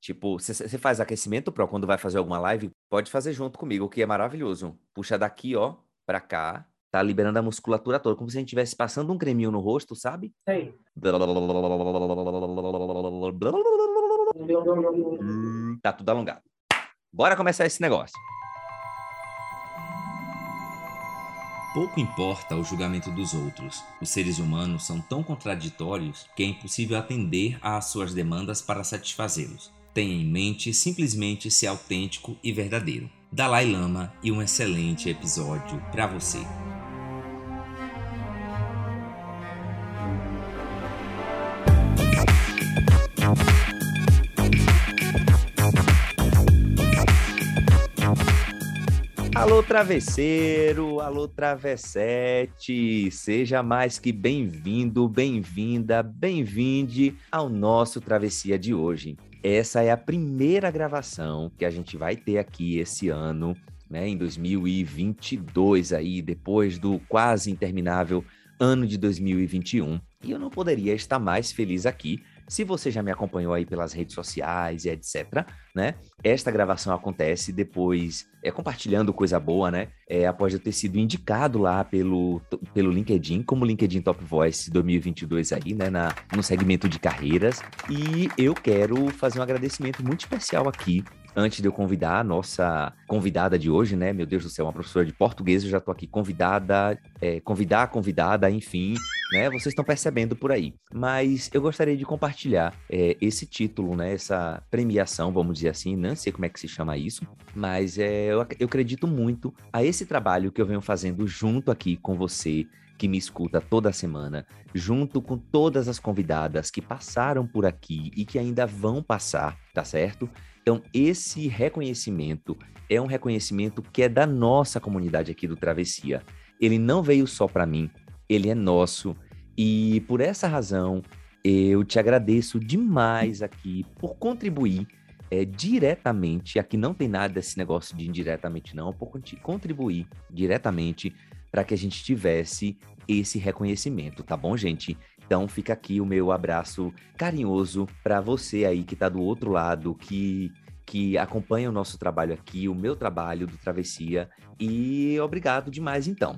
Tipo, você faz aquecimento pro quando vai fazer alguma live, pode fazer junto comigo, o que é maravilhoso. Puxa daqui, ó, pra cá, tá liberando a musculatura toda, como se a gente estivesse passando um creminho no rosto, sabe? Sei. Tá tudo alongado. Bora começar esse negócio. Pouco importa o julgamento dos outros. Os seres humanos são tão contraditórios que é impossível atender às suas demandas para satisfazê-los. Tenha em mente simplesmente ser autêntico e verdadeiro. Dalai Lama e um excelente episódio para você. Alô, travesseiro, alô, travessete, seja mais que bem-vindo, bem-vinda, bem-vinde ao nosso Travessia de hoje. Essa é a primeira gravação que a gente vai ter aqui esse ano, né, em 2022 aí, depois do quase interminável ano de 2021. E eu não poderia estar mais feliz aqui se você já me acompanhou aí pelas redes sociais e etc, né? Esta gravação acontece depois, é compartilhando coisa boa, né? É, após eu ter sido indicado lá pelo, pelo LinkedIn, como LinkedIn Top Voice 2022 aí, né? Na, no segmento de carreiras. E eu quero fazer um agradecimento muito especial aqui antes de eu convidar a nossa convidada de hoje, né? Meu Deus do céu, uma professora de português, eu já tô aqui convidada, é, convidar, convidada, enfim, né? Vocês estão percebendo por aí. Mas eu gostaria de compartilhar é, esse título, né? Essa premiação, vamos dizer assim, não sei como é que se chama isso, mas é, eu, eu acredito muito a esse trabalho que eu venho fazendo junto aqui com você, que me escuta toda semana, junto com todas as convidadas que passaram por aqui e que ainda vão passar, tá certo? Então, esse reconhecimento é um reconhecimento que é da nossa comunidade aqui do Travessia. Ele não veio só para mim, ele é nosso. E por essa razão, eu te agradeço demais aqui por contribuir é, diretamente. Aqui não tem nada desse negócio de indiretamente, não, por contribuir diretamente para que a gente tivesse esse reconhecimento, tá bom, gente? Então fica aqui o meu abraço carinhoso para você aí que está do outro lado, que que acompanha o nosso trabalho aqui, o meu trabalho do Travessia. E obrigado demais então.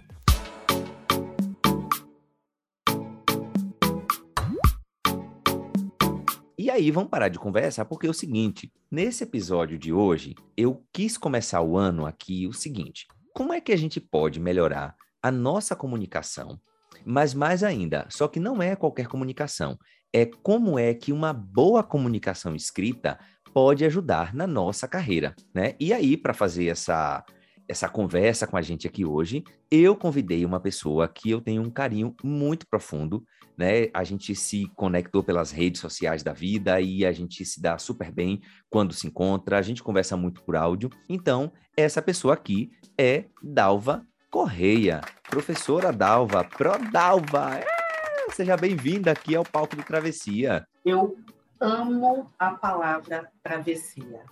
Aí, vamos parar de conversa, porque é o seguinte: nesse episódio de hoje, eu quis começar o ano aqui o seguinte: como é que a gente pode melhorar a nossa comunicação mas mais ainda, só que não é qualquer comunicação, é como é que uma boa comunicação escrita pode ajudar na nossa carreira, né? E aí, para fazer essa essa conversa com a gente aqui hoje, eu convidei uma pessoa que eu tenho um carinho muito profundo, né? A gente se conectou pelas redes sociais da vida e a gente se dá super bem quando se encontra, a gente conversa muito por áudio. Então, essa pessoa aqui é Dalva Correia, professora Dalva, Prodalva. É, seja bem-vinda aqui ao palco do Travessia. Eu amo a palavra travessia.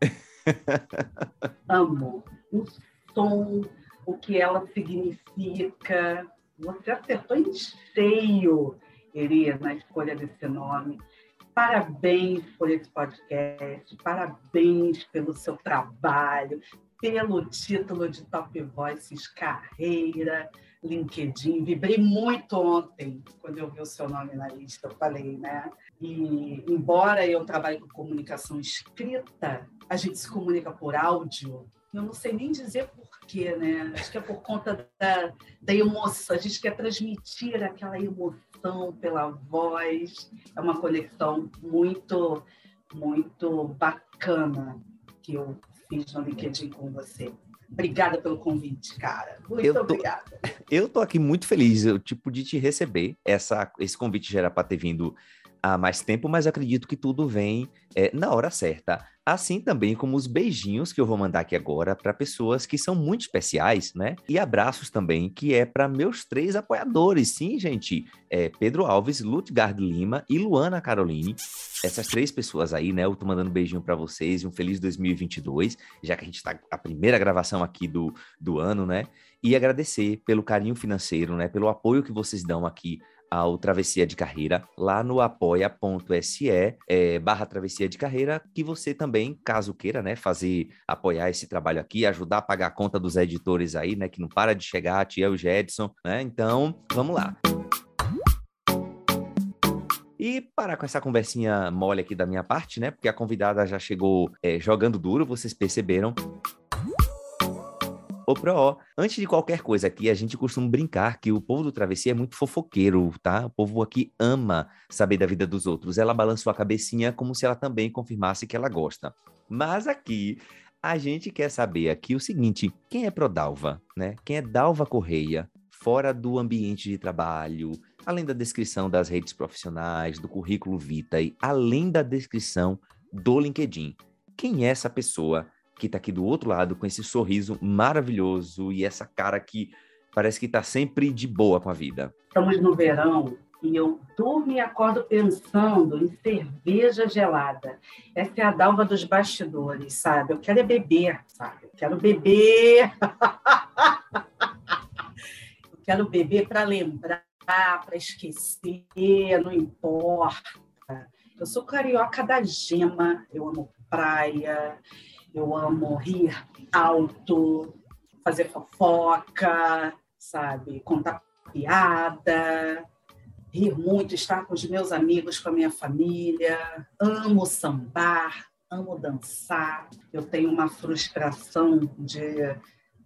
amo o som, o que ela significa. Você acertou em cheio, Eri, na escolha desse nome. Parabéns por esse podcast, parabéns pelo seu trabalho, pelo título de Top Voices Carreira, LinkedIn. Vibrei muito ontem quando eu vi o seu nome na lista, eu falei, né? E embora eu trabalhe com comunicação escrita, a gente se comunica por áudio. Eu não sei nem dizer porquê, né? Acho que é por conta da, da emoção. A gente quer transmitir aquela emoção pela voz. É uma conexão muito, muito bacana que eu fiz no LinkedIn com você. Obrigada pelo convite, cara. Muito eu tô, obrigada. Eu tô aqui muito feliz, eu, tipo, de te receber. Essa, esse convite já era para ter vindo há mais tempo, mas acredito que tudo vem é, na hora certa. Assim também como os beijinhos que eu vou mandar aqui agora para pessoas que são muito especiais, né? E abraços também, que é para meus três apoiadores. Sim, gente, é Pedro Alves, Lutgard Lima e Luana Caroline. Essas três pessoas aí, né? Eu tô mandando um beijinho para vocês e um feliz 2022, já que a gente tá a primeira gravação aqui do, do ano, né? E agradecer pelo carinho financeiro, né? Pelo apoio que vocês dão aqui ao Travessia de Carreira lá no apoia.se é, barra Travessia de Carreira, que você também, caso queira, né, fazer, apoiar esse trabalho aqui, ajudar a pagar a conta dos editores aí, né, que não para de chegar, a tia o Jedson, né? Então, vamos lá. E parar com essa conversinha mole aqui da minha parte, né? Porque a convidada já chegou é, jogando duro, vocês perceberam. Ô, Pro, antes de qualquer coisa aqui, a gente costuma brincar que o povo do Travessia é muito fofoqueiro, tá? O povo aqui ama saber da vida dos outros. Ela balançou a cabecinha como se ela também confirmasse que ela gosta. Mas aqui, a gente quer saber aqui o seguinte, quem é Prodalva, né? Quem é Dalva Correia, fora do ambiente de trabalho, além da descrição das redes profissionais, do currículo Vitae, além da descrição do LinkedIn. Quem é essa pessoa que está aqui do outro lado com esse sorriso maravilhoso e essa cara que parece que está sempre de boa com a vida. Estamos no verão e eu durmo e acordo pensando em cerveja gelada. Essa é a dalva dos bastidores, sabe? Eu quero é beber, sabe? Eu quero beber. eu quero beber para lembrar, para esquecer, não importa. Eu sou carioca da gema, eu amo praia, eu amo rir alto, fazer fofoca, sabe? Contar piada, rir muito, estar com os meus amigos, com a minha família. Amo sambar, amo dançar. Eu tenho uma frustração de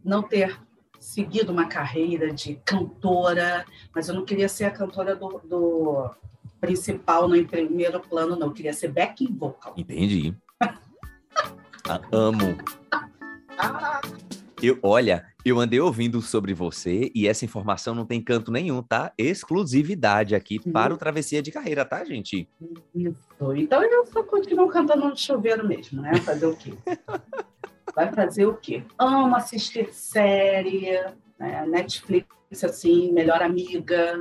não ter seguido uma carreira de cantora, mas eu não queria ser a cantora do, do principal no primeiro plano, não. Eu queria ser backing vocal. Entendi. Amo. Eu, olha, eu andei ouvindo sobre você e essa informação não tem canto nenhum, tá? Exclusividade aqui uhum. para o Travessia de Carreira, tá, gente? Isso. Então eu só continuo cantando no chuveiro mesmo, né? Fazer o quê? Vai fazer o quê? Amo assistir série, né? Netflix, assim, melhor amiga.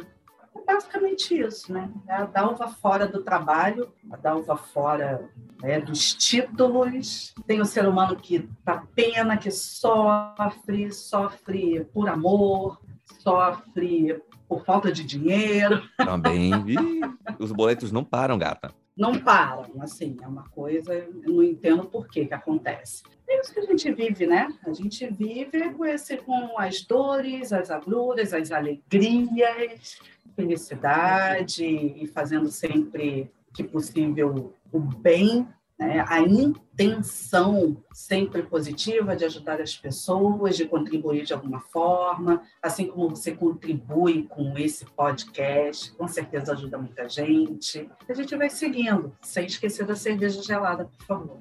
É basicamente isso, né? É a Dalva fora do trabalho, a Dalva fora né, dos títulos. Tem o ser humano que dá pena, que sofre, sofre por amor, sofre por falta de dinheiro. Também. Ih, os boletos não param, gata. Não param, assim, é uma coisa, eu não entendo por que que acontece. É isso que a gente vive, né? A gente vive com, esse, com as dores, as agruras, as alegrias, felicidade e fazendo sempre que possível o bem, né? a intenção sempre positiva de ajudar as pessoas, de contribuir de alguma forma, assim como você contribui com esse podcast, com certeza ajuda muita gente. A gente vai seguindo, sem esquecer da cerveja gelada, por favor.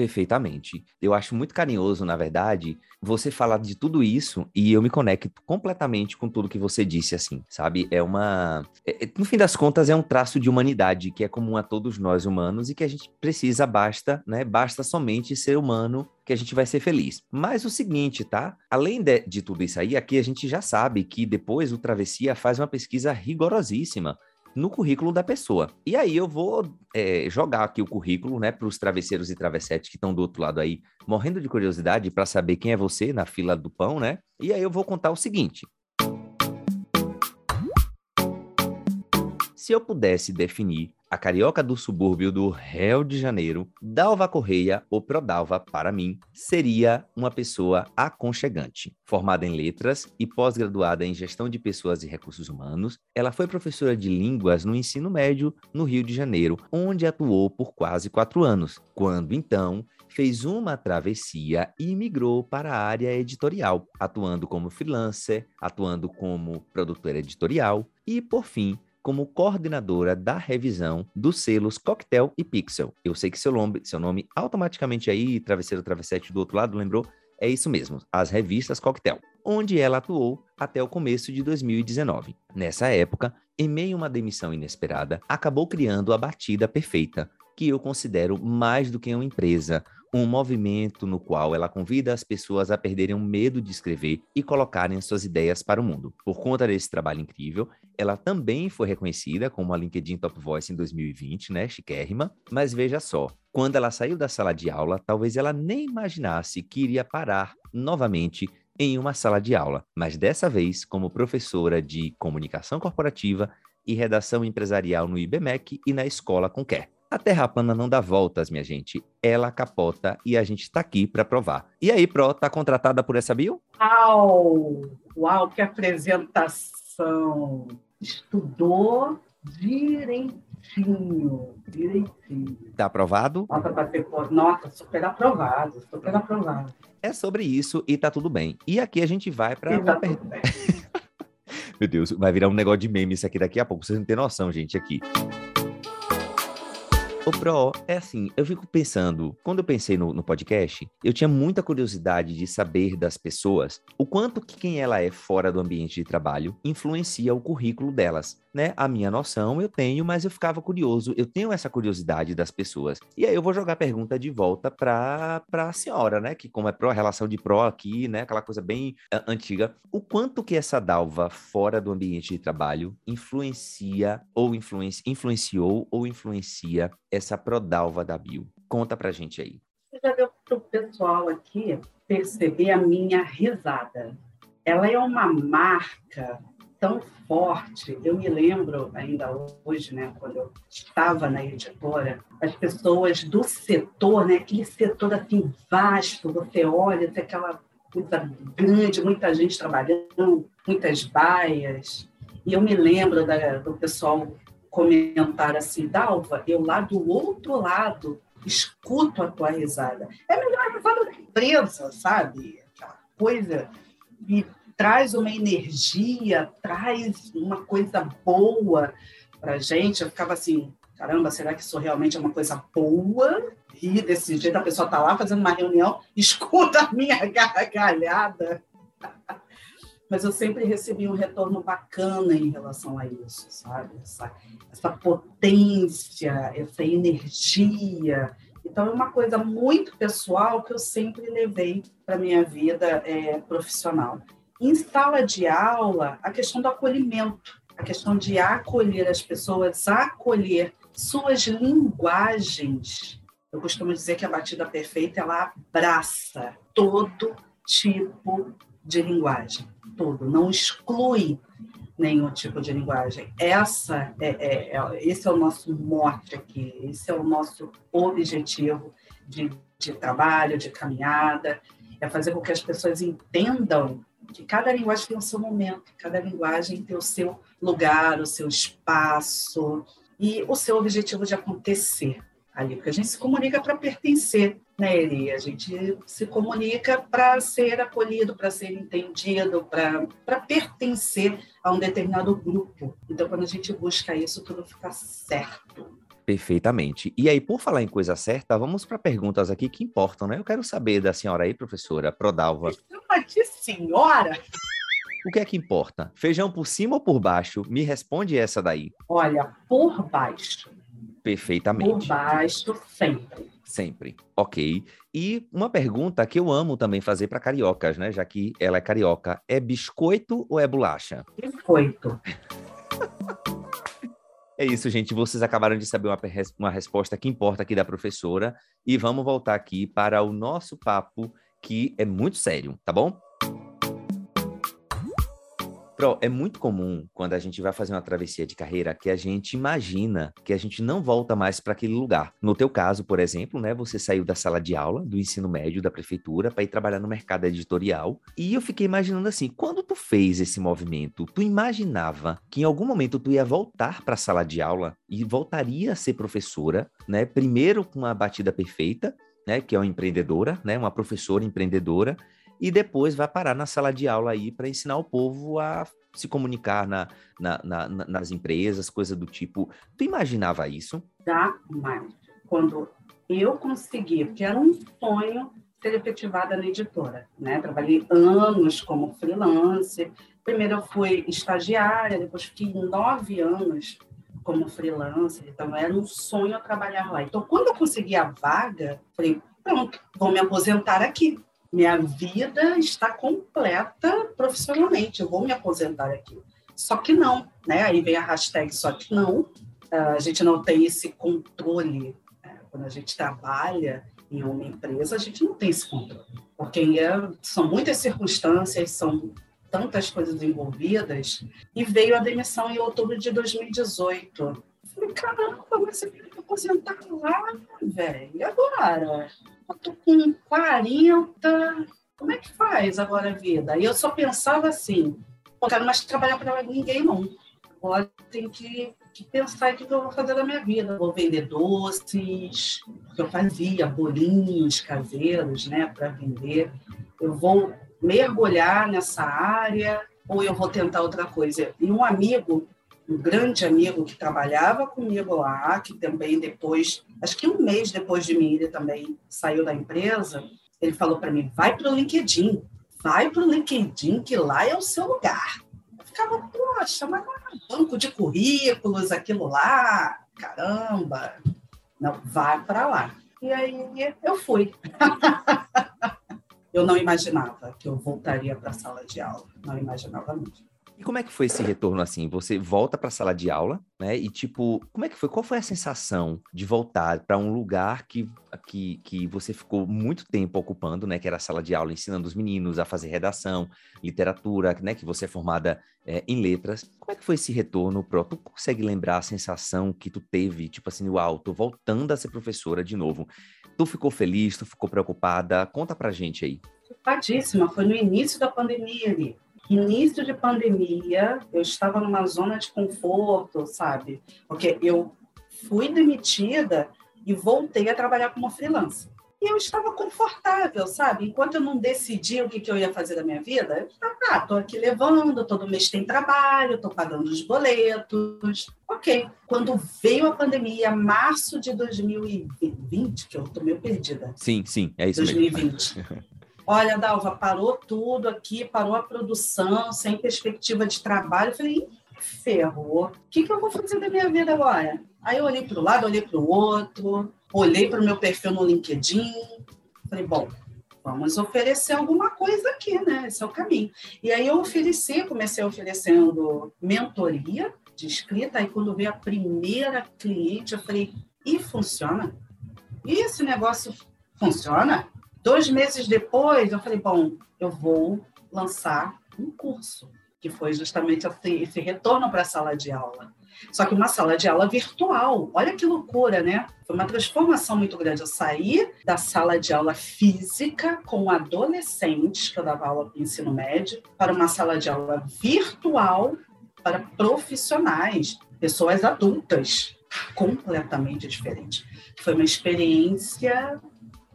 Perfeitamente. Eu acho muito carinhoso, na verdade, você falar de tudo isso e eu me conecto completamente com tudo que você disse, assim, sabe? É uma. É, é, no fim das contas, é um traço de humanidade que é comum a todos nós humanos e que a gente precisa, basta, né? Basta somente ser humano que a gente vai ser feliz. Mas o seguinte, tá? Além de, de tudo isso aí, aqui a gente já sabe que depois o Travessia faz uma pesquisa rigorosíssima no currículo da pessoa. E aí eu vou é, jogar aqui o currículo, né, para os travesseiros e travessetes que estão do outro lado aí, morrendo de curiosidade para saber quem é você na fila do pão, né? E aí eu vou contar o seguinte. Se eu pudesse definir a carioca do subúrbio do Rio de Janeiro, Dalva Correia, ou Prodalva, para mim, seria uma pessoa aconchegante. Formada em letras e pós-graduada em gestão de pessoas e recursos humanos, ela foi professora de línguas no ensino médio no Rio de Janeiro, onde atuou por quase quatro anos, quando então fez uma travessia e migrou para a área editorial, atuando como freelancer, atuando como produtora editorial e, por fim, como coordenadora da revisão dos selos Cocktail e Pixel. Eu sei que seu nome, seu nome automaticamente aí, Travesseiro Travessete do outro lado, lembrou? É isso mesmo, as revistas Cocktail, onde ela atuou até o começo de 2019. Nessa época, em meio a uma demissão inesperada, acabou criando a Batida Perfeita, que eu considero mais do que uma empresa, um movimento no qual ela convida as pessoas a perderem o medo de escrever e colocarem suas ideias para o mundo. Por conta desse trabalho incrível, ela também foi reconhecida como a LinkedIn Top Voice em 2020, né, chiquérrima, mas veja só, quando ela saiu da sala de aula, talvez ela nem imaginasse que iria parar novamente em uma sala de aula, mas dessa vez como professora de comunicação corporativa e redação empresarial no IBMEC e na Escola com Quer. A Terra plana não dá voltas, minha gente. Ela capota e a gente está aqui para provar. E aí, Pro, tá contratada por essa bio? Uau! Uau, que apresentação! Estudou direitinho, direitinho. Tá aprovado? Nota, ter... Nota, super aprovado, super aprovado. É sobre isso e tá tudo bem. E aqui a gente vai para... Tá. Meu Deus, vai virar um negócio de meme isso aqui daqui a pouco. Vocês não têm noção, gente, aqui. Ô, Pro, é assim, eu fico pensando, quando eu pensei no, no, podcast, eu tinha muita curiosidade de saber das pessoas o quanto que quem ela é fora do ambiente de trabalho influencia o currículo delas né? A minha noção eu tenho, mas eu ficava curioso, eu tenho essa curiosidade das pessoas. E aí eu vou jogar a pergunta de volta para a senhora, né? Que como é pró, relação de pró aqui, né? Aquela coisa bem antiga. O quanto que essa dalva fora do ambiente de trabalho influencia ou influenci, influenciou ou influencia essa prodalva da Bio? Conta pra gente aí. Já deu para o pessoal aqui perceber a minha risada. Ela é uma marca tão forte. Eu me lembro ainda hoje, né, quando eu estava na editora, as pessoas do setor, né, aquele setor assim vasto, você olha, tem aquela coisa grande, muita gente trabalhando, muitas baias. E eu me lembro da, do pessoal comentar assim, Dalva, eu lá do outro lado escuto a tua risada. É melhor risada da empresa, sabe? Aquela coisa. E traz uma energia, traz uma coisa boa para gente. Eu ficava assim, caramba, será que isso realmente é uma coisa boa? E desse jeito a pessoa está lá fazendo uma reunião, escuta a minha gargalhada. Mas eu sempre recebi um retorno bacana em relação a isso, sabe? Essa, essa potência, essa energia. Então, é uma coisa muito pessoal que eu sempre levei para minha vida é, profissional. Em sala de aula, a questão do acolhimento, a questão de acolher as pessoas, acolher suas linguagens. Eu costumo dizer que a batida perfeita ela abraça todo tipo de linguagem, todo, não exclui nenhum tipo de linguagem. Essa é, é, é, esse é o nosso mote aqui, esse é o nosso objetivo de, de trabalho, de caminhada, é fazer com que as pessoas entendam que cada linguagem tem o seu momento, cada linguagem tem o seu lugar, o seu espaço e o seu objetivo de acontecer ali, porque a gente se comunica para pertencer, né, Eli? A gente se comunica para ser acolhido, para ser entendido, para pertencer a um determinado grupo. Então, quando a gente busca isso, tudo fica certo. Perfeitamente. E aí, por falar em coisa certa, vamos para perguntas aqui que importam, né? Eu quero saber da senhora aí, professora Prodalva. Chama de senhora? O que é que importa? Feijão por cima ou por baixo? Me responde essa daí. Olha, por baixo. Perfeitamente. Por baixo, sempre. Sempre. Ok. E uma pergunta que eu amo também fazer para cariocas, né? Já que ela é carioca. É biscoito ou é bolacha? Biscoito. É isso, gente. Vocês acabaram de saber uma, uma resposta que importa aqui da professora. E vamos voltar aqui para o nosso papo, que é muito sério, tá bom? Pro, é muito comum quando a gente vai fazer uma travessia de carreira que a gente imagina que a gente não volta mais para aquele lugar. No teu caso, por exemplo, né, você saiu da sala de aula do ensino médio da prefeitura para ir trabalhar no mercado editorial. E eu fiquei imaginando assim, quando tu fez esse movimento, tu imaginava que em algum momento tu ia voltar para a sala de aula e voltaria a ser professora, né? Primeiro com uma batida perfeita, né, que é uma empreendedora, né, uma professora empreendedora, e depois vai parar na sala de aula aí para ensinar o povo a se comunicar na, na, na, nas empresas, coisa do tipo. Tu imaginava isso? Jamais. Quando eu consegui, porque era um sonho ser efetivada na editora, né? Trabalhei anos como freelancer. Primeiro eu fui estagiária, depois fiquei nove anos como freelancer, então era um sonho trabalhar lá. Então, quando eu consegui a vaga, falei, pronto, vou me aposentar aqui minha vida está completa profissionalmente, eu vou me aposentar aqui. Só que não, né? Aí vem a hashtag só que não. Ah, a gente não tem esse controle. Né? Quando a gente trabalha em uma empresa, a gente não tem esse controle. Porque é, são muitas circunstâncias, são tantas coisas envolvidas, e veio a demissão em outubro de 2018. Eu caramba, mas você quer aposentar lá, velho? E agora? Eu tô com 40, como é que faz agora a vida? E eu só pensava assim, não quero mais trabalhar para ninguém, não. Agora tem que, que pensar o que eu vou fazer da minha vida. Vou vender doces, que eu fazia, bolinhos caseiros, né, para vender. Eu vou mergulhar nessa área ou eu vou tentar outra coisa. E um amigo, um grande amigo que trabalhava comigo lá, que também depois, acho que um mês depois de mim, ele também saiu da empresa, ele falou para mim: vai para o LinkedIn, vai para o LinkedIn, que lá é o seu lugar. Eu ficava, poxa, mas é banco de currículos, aquilo lá, caramba. Não, vai para lá. E aí eu fui. eu não imaginava que eu voltaria para a sala de aula, não imaginava mesmo. E como é que foi esse retorno assim? Você volta para a sala de aula, né? E tipo, como é que foi? Qual foi a sensação de voltar para um lugar que, que, que você ficou muito tempo ocupando, né? Que era a sala de aula, ensinando os meninos a fazer redação, literatura, né? Que você é formada é, em letras. Como é que foi esse retorno, Pro? Tu consegue lembrar a sensação que tu teve, tipo assim, uau, tô voltando a ser professora de novo. Tu ficou feliz? Tu ficou preocupada? Conta pra gente aí. Preocupadíssima. Foi no início da pandemia ali início de pandemia, eu estava numa zona de conforto, sabe? Porque eu fui demitida e voltei a trabalhar como freelancer. E eu estava confortável, sabe? Enquanto eu não decidi o que, que eu ia fazer da minha vida, eu estava, ah, tô aqui levando, todo mês tem trabalho, tô pagando os boletos. Ok. Quando veio a pandemia, março de 2020, que eu tô meio perdida. Sim, sim, é isso 2020. mesmo. Olha, Dalva, parou tudo aqui, parou a produção, sem perspectiva de trabalho. Eu falei, ferrou. O que, que eu vou fazer da minha vida agora? Aí eu olhei para o lado, olhei para o outro, olhei para o meu perfil no LinkedIn. Falei, bom, vamos oferecer alguma coisa aqui, né? Esse é o caminho. E aí eu ofereci, comecei oferecendo mentoria de escrita. Aí quando veio a primeira cliente, eu falei, e funciona? E esse negócio funciona? Dois meses depois, eu falei, bom, eu vou lançar um curso, que foi justamente esse retorno para a sala de aula. Só que uma sala de aula virtual. Olha que loucura, né? Foi uma transformação muito grande. Eu saí da sala de aula física com adolescentes, que eu dava aula para ensino médio, para uma sala de aula virtual para profissionais, pessoas adultas, completamente diferente. Foi uma experiência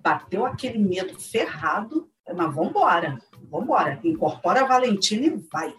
bateu aquele medo ferrado, mas vamos embora, vamos embora, incorpora a Valentina e vai.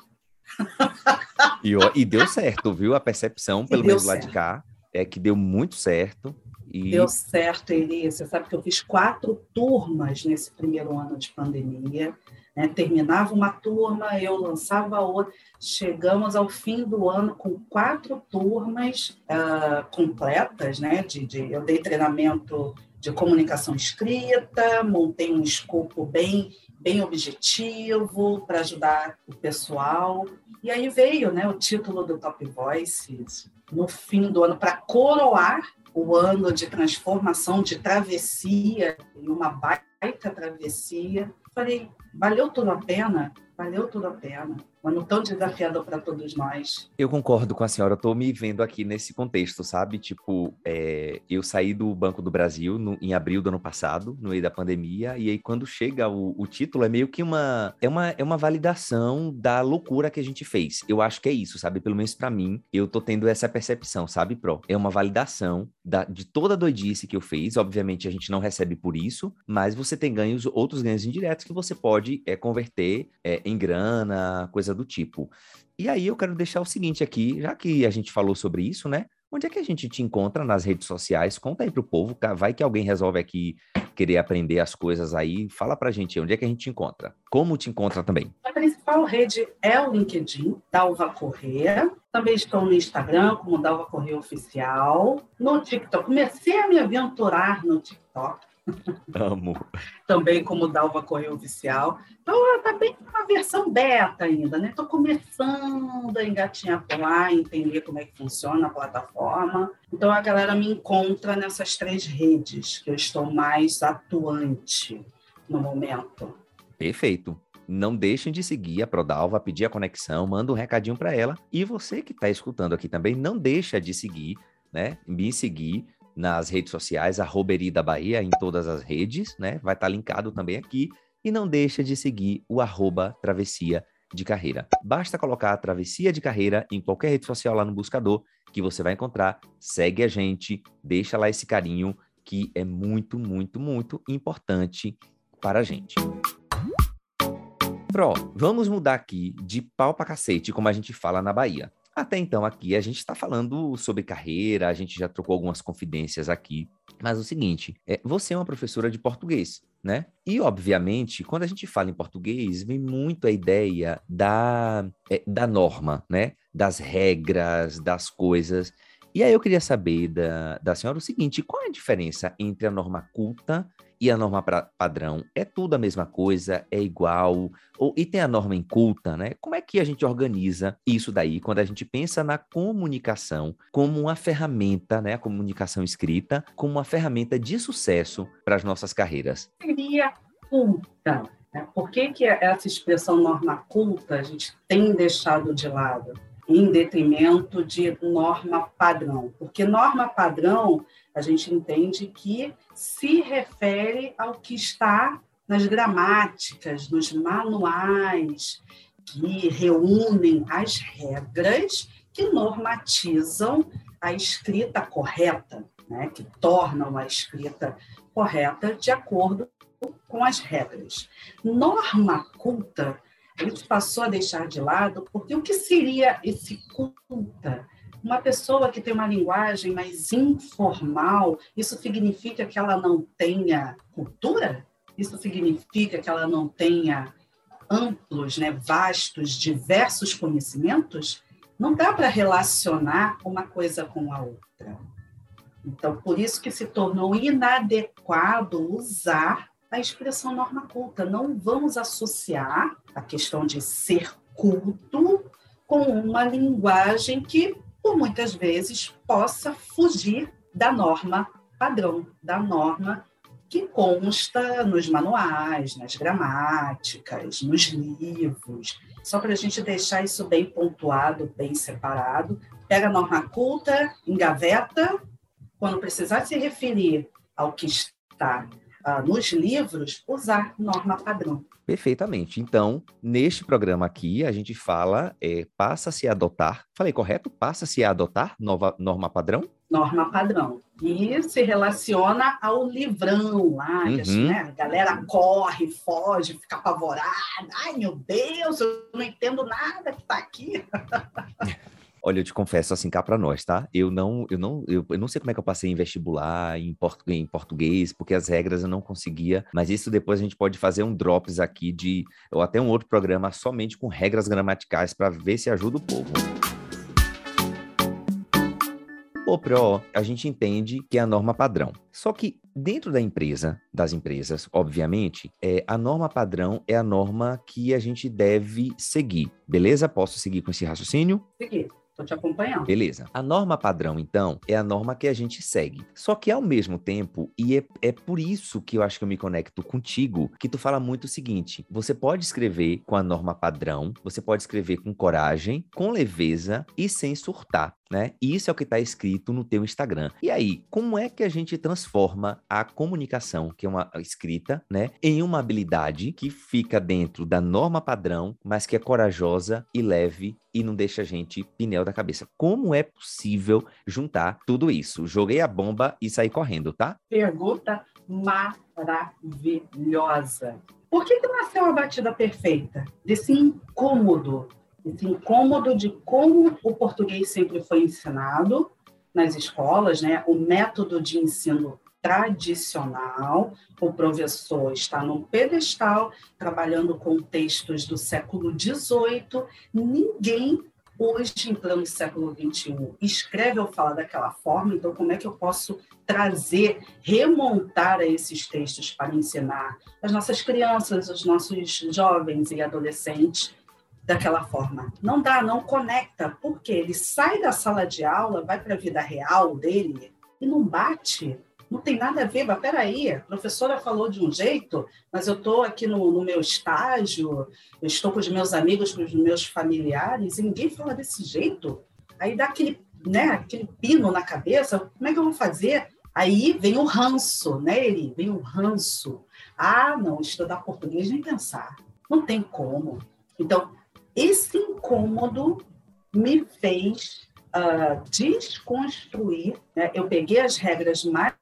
e, e, deu certo, viu? A percepção, pelo menos lá de cá, é que deu muito certo. E... Deu certo, Eli. Você sabe que eu fiz quatro turmas nesse primeiro ano de pandemia. Né? Terminava uma turma, eu lançava outra. Chegamos ao fim do ano com quatro turmas uh, completas, né? De, de, eu dei treinamento de comunicação escrita, montei um escopo bem, bem objetivo para ajudar o pessoal. E aí veio né, o título do Top Voice no fim do ano para coroar o ano de transformação, de travessia, e uma baita travessia. Falei, valeu tudo a pena? Valeu tudo a pena ano tão desafiador para todos nós. Eu concordo com a senhora, estou me vendo aqui nesse contexto, sabe? Tipo, é, eu saí do Banco do Brasil no, em abril do ano passado, no meio da pandemia, e aí quando chega o, o, título é meio que uma é, uma é uma validação da loucura que a gente fez. Eu acho que é isso, sabe? Pelo menos para mim, eu tô tendo essa percepção, sabe, Pro? É uma validação da, de toda a doidice que eu fiz. Obviamente a gente não recebe por isso, mas você tem ganhos, outros ganhos indiretos que você pode é, converter é, em grana, coisa do tipo. E aí eu quero deixar o seguinte aqui, já que a gente falou sobre isso, né? Onde é que a gente te encontra nas redes sociais? Conta aí pro povo, vai que alguém resolve aqui querer aprender as coisas aí. Fala pra gente onde é que a gente te encontra? Como te encontra também? A principal rede é o LinkedIn, Dalva Corrêa. Também estou no Instagram como Dalva Corrêa Oficial. No TikTok, comecei a me aventurar no TikTok. Amo. Também como Dalva Correio Oficial. Então, está bem uma versão beta ainda, né? Estou começando a engatinhar por lá, entender como é que funciona a plataforma. Então, a galera me encontra nessas três redes que eu estou mais atuante no momento. Perfeito. não deixem de seguir a Prodalva, pedir a conexão, manda um recadinho para ela. E você que está escutando aqui também, não deixa de seguir, né? Me seguir nas redes sociais, arroba da Bahia, em todas as redes, né? Vai estar tá linkado também aqui. E não deixa de seguir o arroba Travessia de Carreira. Basta colocar a Travessia de Carreira em qualquer rede social lá no buscador que você vai encontrar. Segue a gente, deixa lá esse carinho que é muito, muito, muito importante para a gente. Pro, vamos mudar aqui de pau para cacete, como a gente fala na Bahia. Até então, aqui a gente está falando sobre carreira, a gente já trocou algumas confidências aqui. Mas o seguinte, é, você é uma professora de português, né? E, obviamente, quando a gente fala em português, vem muito a ideia da, é, da norma, né? Das regras, das coisas. E aí eu queria saber da, da senhora o seguinte: qual é a diferença entre a norma culta e a norma pra, padrão? É tudo a mesma coisa? É igual? Ou, e tem a norma inculta, né? Como é que a gente organiza isso daí quando a gente pensa na comunicação como uma ferramenta, né? A comunicação escrita, como uma ferramenta de sucesso para as nossas carreiras? Seria culta. Né? Por que, que essa expressão norma culta a gente tem deixado de lado? Em detrimento de norma padrão. Porque norma padrão, a gente entende que se refere ao que está nas gramáticas, nos manuais, que reúnem as regras que normatizam a escrita correta, né? que tornam a escrita correta de acordo com as regras. Norma culta a gente passou a deixar de lado, porque o que seria esse culta? Uma pessoa que tem uma linguagem mais informal, isso significa que ela não tenha cultura? Isso significa que ela não tenha amplos, né, vastos, diversos conhecimentos? Não dá para relacionar uma coisa com a outra. Então, por isso que se tornou inadequado usar a expressão norma culta. Não vamos associar a questão de ser culto com uma linguagem que, por muitas vezes, possa fugir da norma padrão, da norma que consta nos manuais, nas gramáticas, nos livros. Só para a gente deixar isso bem pontuado, bem separado. Pega a norma culta, engaveta, quando precisar se referir ao que está ah, nos livros, usar norma padrão. Perfeitamente. Então, neste programa aqui, a gente fala, é, passa-se a adotar, falei correto? Passa-se a adotar nova norma padrão? Norma padrão. E se relaciona ao livrão lá, uhum. que né, a galera corre, foge, fica apavorada. Ai, meu Deus, eu não entendo nada que está aqui. Olha, eu te confesso assim cá para nós, tá? Eu não, eu não, eu, eu, não sei como é que eu passei em vestibular em, portu, em português, porque as regras eu não conseguia. Mas isso depois a gente pode fazer um drops aqui de, ou até um outro programa somente com regras gramaticais para ver se ajuda o povo. O PRO, a gente entende que é a norma padrão. Só que dentro da empresa, das empresas, obviamente, é, a norma padrão é a norma que a gente deve seguir. Beleza? Posso seguir com esse raciocínio? Seguir. Estou te acompanhando. Beleza. A norma padrão, então, é a norma que a gente segue. Só que ao mesmo tempo, e é, é por isso que eu acho que eu me conecto contigo, que tu fala muito o seguinte: você pode escrever com a norma padrão, você pode escrever com coragem, com leveza e sem surtar né? Isso é o que está escrito no teu Instagram. E aí, como é que a gente transforma a comunicação, que é uma escrita, né, em uma habilidade que fica dentro da norma padrão, mas que é corajosa e leve e não deixa a gente pneu da cabeça. Como é possível juntar tudo isso? Joguei a bomba e saí correndo, tá? Pergunta maravilhosa. Por que, que nasceu a batida perfeita? Desse incômodo esse incômodo de como o português sempre foi ensinado nas escolas, né? O método de ensino tradicional, o professor está num pedestal trabalhando com textos do século XVIII, ninguém hoje, em pleno século XXI, escreve ou fala daquela forma, então como é que eu posso trazer, remontar a esses textos para ensinar as nossas crianças, os nossos jovens e adolescentes daquela forma. Não dá, não conecta, porque ele sai da sala de aula, vai para a vida real dele e não bate não tem nada a ver, mas peraí, a professora falou de um jeito, mas eu estou aqui no, no, meu estágio, eu estou com os meus amigos, com os meus familiares, e ninguém fala desse jeito. Aí dá aquele, né, aquele pino na cabeça, como é que eu vou fazer? Aí vem o ranço, né, Eri? Vem o ranço. Ah, não, estudar português nem pensar. Não tem como. Então, esse incômodo me fez uh, desconstruir. Né? Eu peguei as regras mais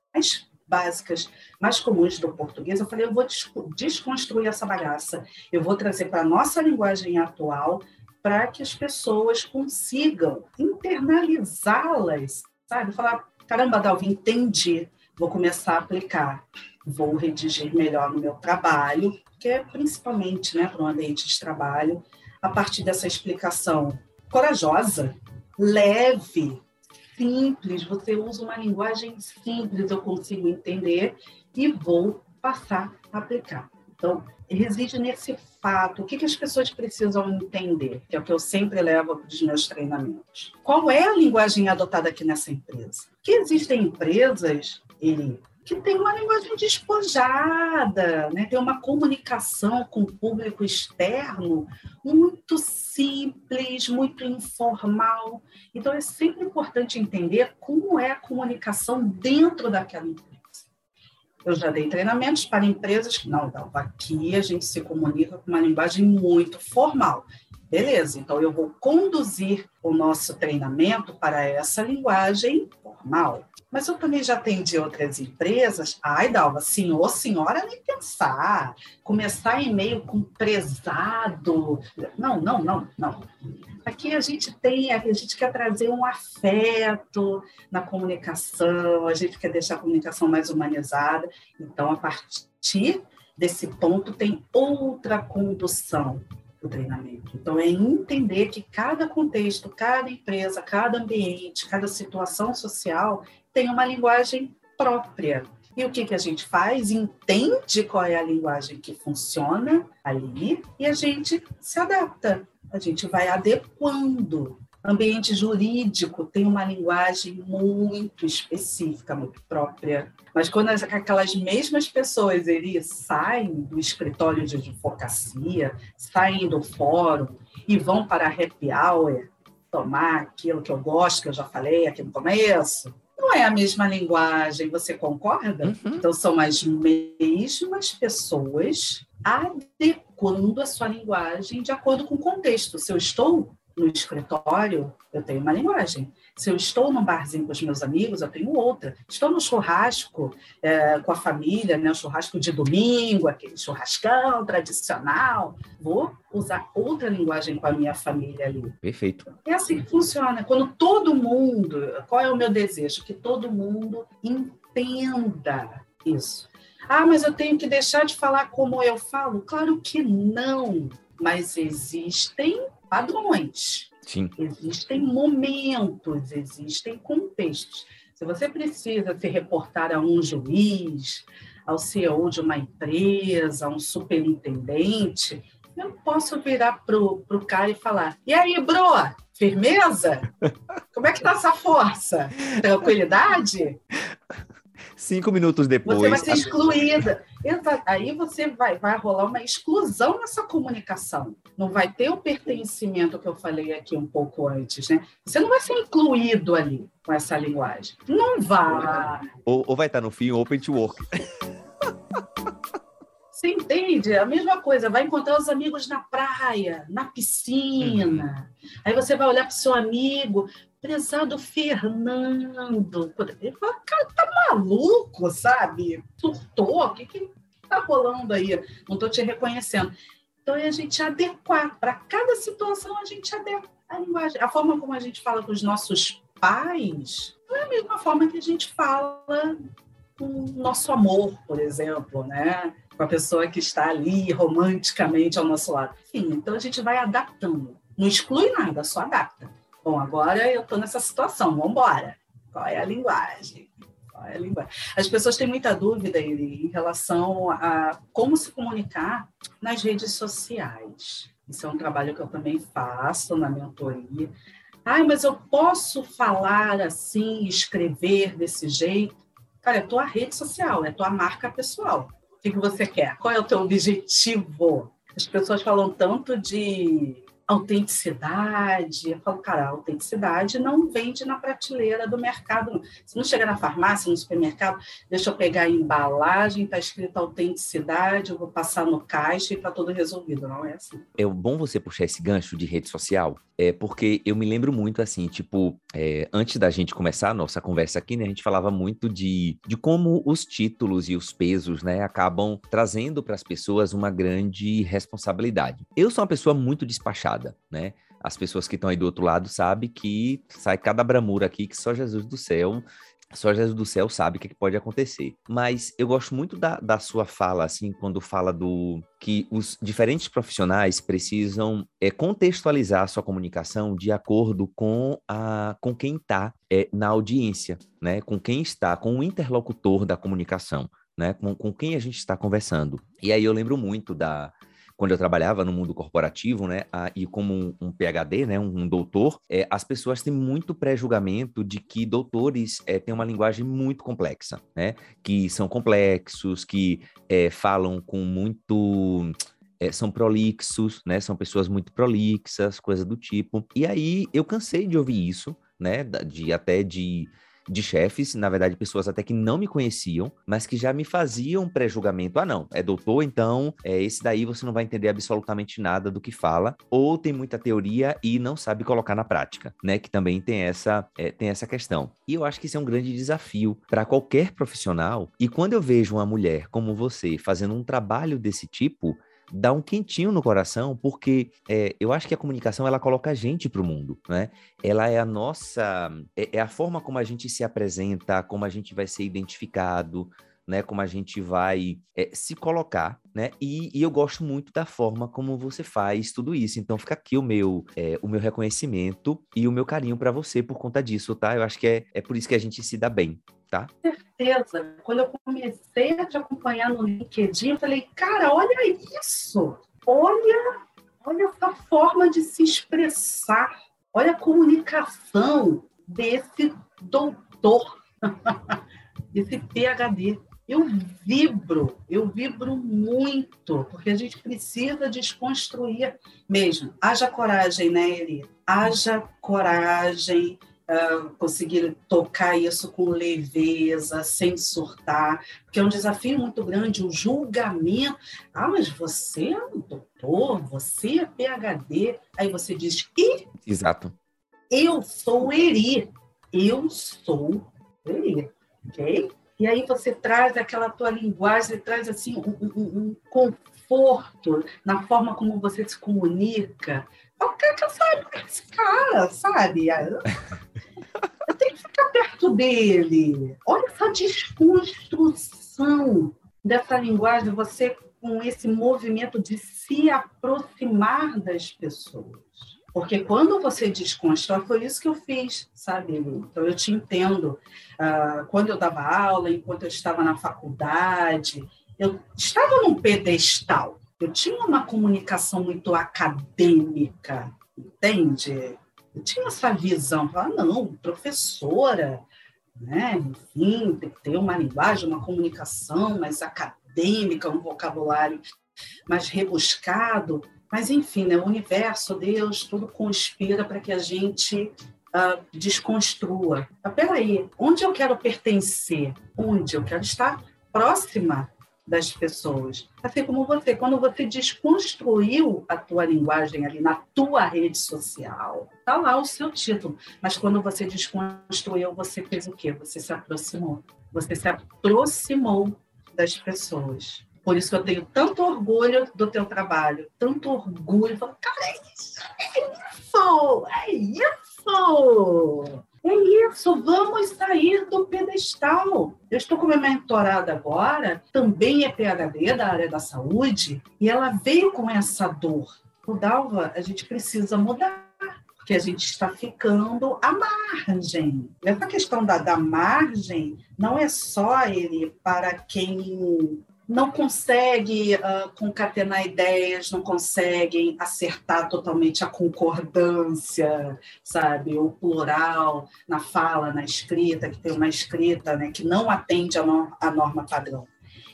básicas, mais comuns do português. Eu falei, eu vou desconstruir essa bagaça. Eu vou trazer para a nossa linguagem atual para que as pessoas consigam internalizá-las, sabe? Falar, caramba, Dalvin, entendi, vou começar a aplicar, vou redigir melhor no meu trabalho, que é principalmente né, para um ambiente de trabalho, a partir dessa explicação corajosa, leve, simples, você usa uma linguagem simples, eu consigo entender e vou passar a aplicar. Então, reside nesse fato. O que, as pessoas precisam entender? Que é o que eu sempre levo para os meus treinamentos. Qual é a linguagem adotada aqui nessa empresa? Que existem empresas, ele que tem uma linguagem despojada, né? tem uma comunicação com o público externo muito simples, muito informal. Então, é sempre importante entender como é a comunicação dentro daquela empresa. Eu já dei treinamentos para empresas que, não, não, aqui a gente se comunica com uma linguagem muito formal. Beleza, então eu vou conduzir o nosso treinamento para essa linguagem formal. Mas eu também já atendi outras empresas. Ai, Dalva, senhor, senhora, nem pensar. Começar e-mail com prezado. Não, não, não, não. Aqui a gente tem, a gente quer trazer um afeto na comunicação, a gente quer deixar a comunicação mais humanizada. Então, a partir desse ponto, tem outra condução do treinamento. Então, é entender que cada contexto, cada empresa, cada ambiente, cada situação social tem uma linguagem própria. E o que, que a gente faz? Entende qual é a linguagem que funciona ali e a gente se adapta, a gente vai adequando. Ambiente jurídico tem uma linguagem muito específica, muito própria. Mas quando aquelas mesmas pessoas eles saem do escritório de advocacia, saem do fórum e vão para a happy hour tomar aquilo que eu gosto, que eu já falei aqui no começo, não é a mesma linguagem, você concorda? Uhum. Então, são as mesmas pessoas adequando a sua linguagem de acordo com o contexto. Se eu estou no escritório, eu tenho uma linguagem. Se eu estou num barzinho com os meus amigos, eu tenho outra. Estou no churrasco é, com a família, né? O churrasco de domingo, aquele churrascão tradicional. Vou usar outra linguagem com a minha família ali. Perfeito. É assim que funciona. Quando todo mundo, qual é o meu desejo? Que todo mundo entenda isso. Ah, mas eu tenho que deixar de falar como eu falo? Claro que não. Mas existem padrões. Sim. Existem momentos, existem contextos. Se você precisa se reportar a um juiz, ao CEO de uma empresa, a um superintendente, eu não posso virar pro, pro cara e falar: e aí, bro, firmeza? Como é que tá essa força? Tranquilidade? Cinco minutos depois. Você vai ser excluída. Aí você vai, vai rolar uma exclusão nessa comunicação. Não vai ter o pertencimento que eu falei aqui um pouco antes, né? Você não vai ser incluído ali com essa linguagem. Não vai. Ou, ou vai estar no fim open to work. Você entende? A mesma coisa, vai encontrar os amigos na praia, na piscina. Uhum. Aí você vai olhar para o seu amigo, prezado Fernando. Ele fala, cara, tá maluco, sabe? Surtou? O que que tá rolando aí? Não tô te reconhecendo. Então, é a gente adequar. Para cada situação, a gente adequa a linguagem. A forma como a gente fala com os nossos pais não é a mesma forma que a gente fala com o nosso amor, por exemplo, né? Com a pessoa que está ali romanticamente ao nosso lado. Enfim, então a gente vai adaptando. Não exclui nada, só adapta. Bom, agora eu estou nessa situação, vamos embora. Qual é a linguagem? Qual é a linguagem? As pessoas têm muita dúvida em relação a como se comunicar nas redes sociais. Isso é um trabalho que eu também faço na mentoria. Ai, mas eu posso falar assim, escrever desse jeito? Cara, é tua rede social, é tua marca pessoal. O que, que você quer? Qual é o teu objetivo? As pessoas falam tanto de autenticidade. Eu falo, cara, a autenticidade não vende na prateleira do mercado. Se não chega na farmácia, no supermercado, deixa eu pegar a embalagem, está escrito autenticidade, eu vou passar no caixa e está tudo resolvido. Não é assim. É bom você puxar esse gancho de rede social, é porque eu me lembro muito assim, tipo, é, antes da gente começar a nossa conversa aqui, né, a gente falava muito de, de como os títulos e os pesos, né, acabam trazendo para as pessoas uma grande responsabilidade. Eu sou uma pessoa muito despachada né? As pessoas que estão aí do outro lado sabem que sai cada bramura aqui que só Jesus do céu só Jesus do céu sabe o que, é que, pode acontecer. Mas eu gosto muito da, da sua fala, assim, quando fala do que os diferentes profissionais precisam é, contextualizar a sua comunicação de acordo com, a, com quem está é, na audiência, né? Com quem está, com o interlocutor da comunicação, né? Com, com quem a gente está conversando. E aí eu lembro muito da, quando eu trabalhava no mundo corporativo, né, a, e como um, um, PhD, né, um, um doutor, é, as pessoas têm muito pré-julgamento de que doutores é, têm uma linguagem muito complexa, né, que são complexos, que é, falam com muito é, são prolixos, né? São pessoas muito prolixas, coisa do tipo. E aí eu cansei de ouvir isso, né? De até de de chefes, na verdade, pessoas até que não me conheciam, mas que já me faziam pré-julgamento. Ah, não, é doutor, então é, esse daí você não vai entender absolutamente nada do que fala, ou tem muita teoria e não sabe colocar na prática, né? Que também tem essa, é, tem essa questão. E eu acho que isso é um grande desafio para qualquer profissional. E quando eu vejo uma mulher como você fazendo um trabalho desse tipo, dá um quentinho no coração, porque é, eu acho que a comunicação ela coloca a gente para o mundo, né? Ela é a nossa, é, é, a forma como a gente se apresenta, como a gente vai ser identificado, né? Como a gente vai é, se colocar, né? E, e, eu gosto muito da forma como você faz tudo isso. Então fica aqui o meu, é, o meu reconhecimento e o meu carinho para você por conta disso, tá? Eu acho que é, é por isso que a gente se dá bem, tá? certeza. Quando eu comecei a te acompanhar no LinkedIn, eu falei, cara, olha isso! Olha, olha essa forma de se expressar. Olha a comunicação desse doutor, desse PhD. Eu vibro, eu vibro muito, porque a gente precisa desconstruir mesmo. Haja coragem, né, Eli? Haja coragem uh, conseguir tocar isso com leveza, sem surtar, porque é um desafio muito grande, o julgamento. Ah, mas você é um doutor, você é PhD. Aí você diz, e? Exato. Eu sou Eri. Eu sou Eri. Ok? E aí você traz aquela tua linguagem, traz assim um, um, um conforto na forma como você se comunica, eu quero que eu saiba esse cara, sabe? Eu tenho que ficar perto dele. Olha essa desconstrução dessa linguagem, você com esse movimento de se aproximar das pessoas. Porque quando você desconstrói, foi isso que eu fiz, sabe? Então eu te entendo. Uh, quando eu dava aula, enquanto eu estava na faculdade, eu estava num pedestal. Eu tinha uma comunicação muito acadêmica, entende? Eu tinha essa visão, falar, não, professora, né? Enfim, tem que ter uma linguagem, uma comunicação mais acadêmica, um vocabulário mais rebuscado. Mas, enfim, né? o universo, Deus, tudo conspira para que a gente uh, desconstrua. Mas, peraí, onde eu quero pertencer? Onde eu quero estar próxima das pessoas. Assim como você, quando você desconstruiu a tua linguagem ali na tua rede social, tá lá o seu título. Mas quando você desconstruiu, você fez o quê? Você se aproximou. Você se aproximou das pessoas. Por isso eu tenho tanto orgulho do teu trabalho, tanto orgulho. Cara, é isso, é isso, é isso. É isso, vamos sair do pedestal. Eu estou com uma mentorada agora, também é PhD da área da saúde, e ela veio com essa dor. O Dalva, a gente precisa mudar porque a gente está ficando à margem. Essa questão da, da margem não é só ele para quem não consegue uh, concatenar ideias, não conseguem acertar totalmente a concordância, sabe, o plural na fala, na escrita, que tem uma escrita né, que não atende à, no à norma padrão.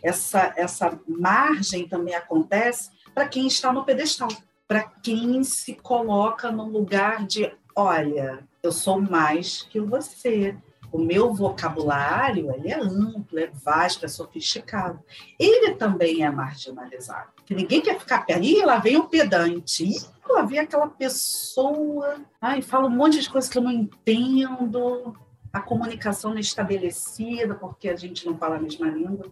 Essa, essa margem também acontece para quem está no pedestal, para quem se coloca no lugar de, olha, eu sou mais que você, o meu vocabulário ele é amplo, é vasto, é sofisticado. Ele também é marginalizado. Que ninguém quer ficar perto. Ih, lá vem o pedante. Ih, lá vem aquela pessoa. Ai, fala um monte de coisas que eu não entendo. A comunicação não é estabelecida, porque a gente não fala a mesma língua.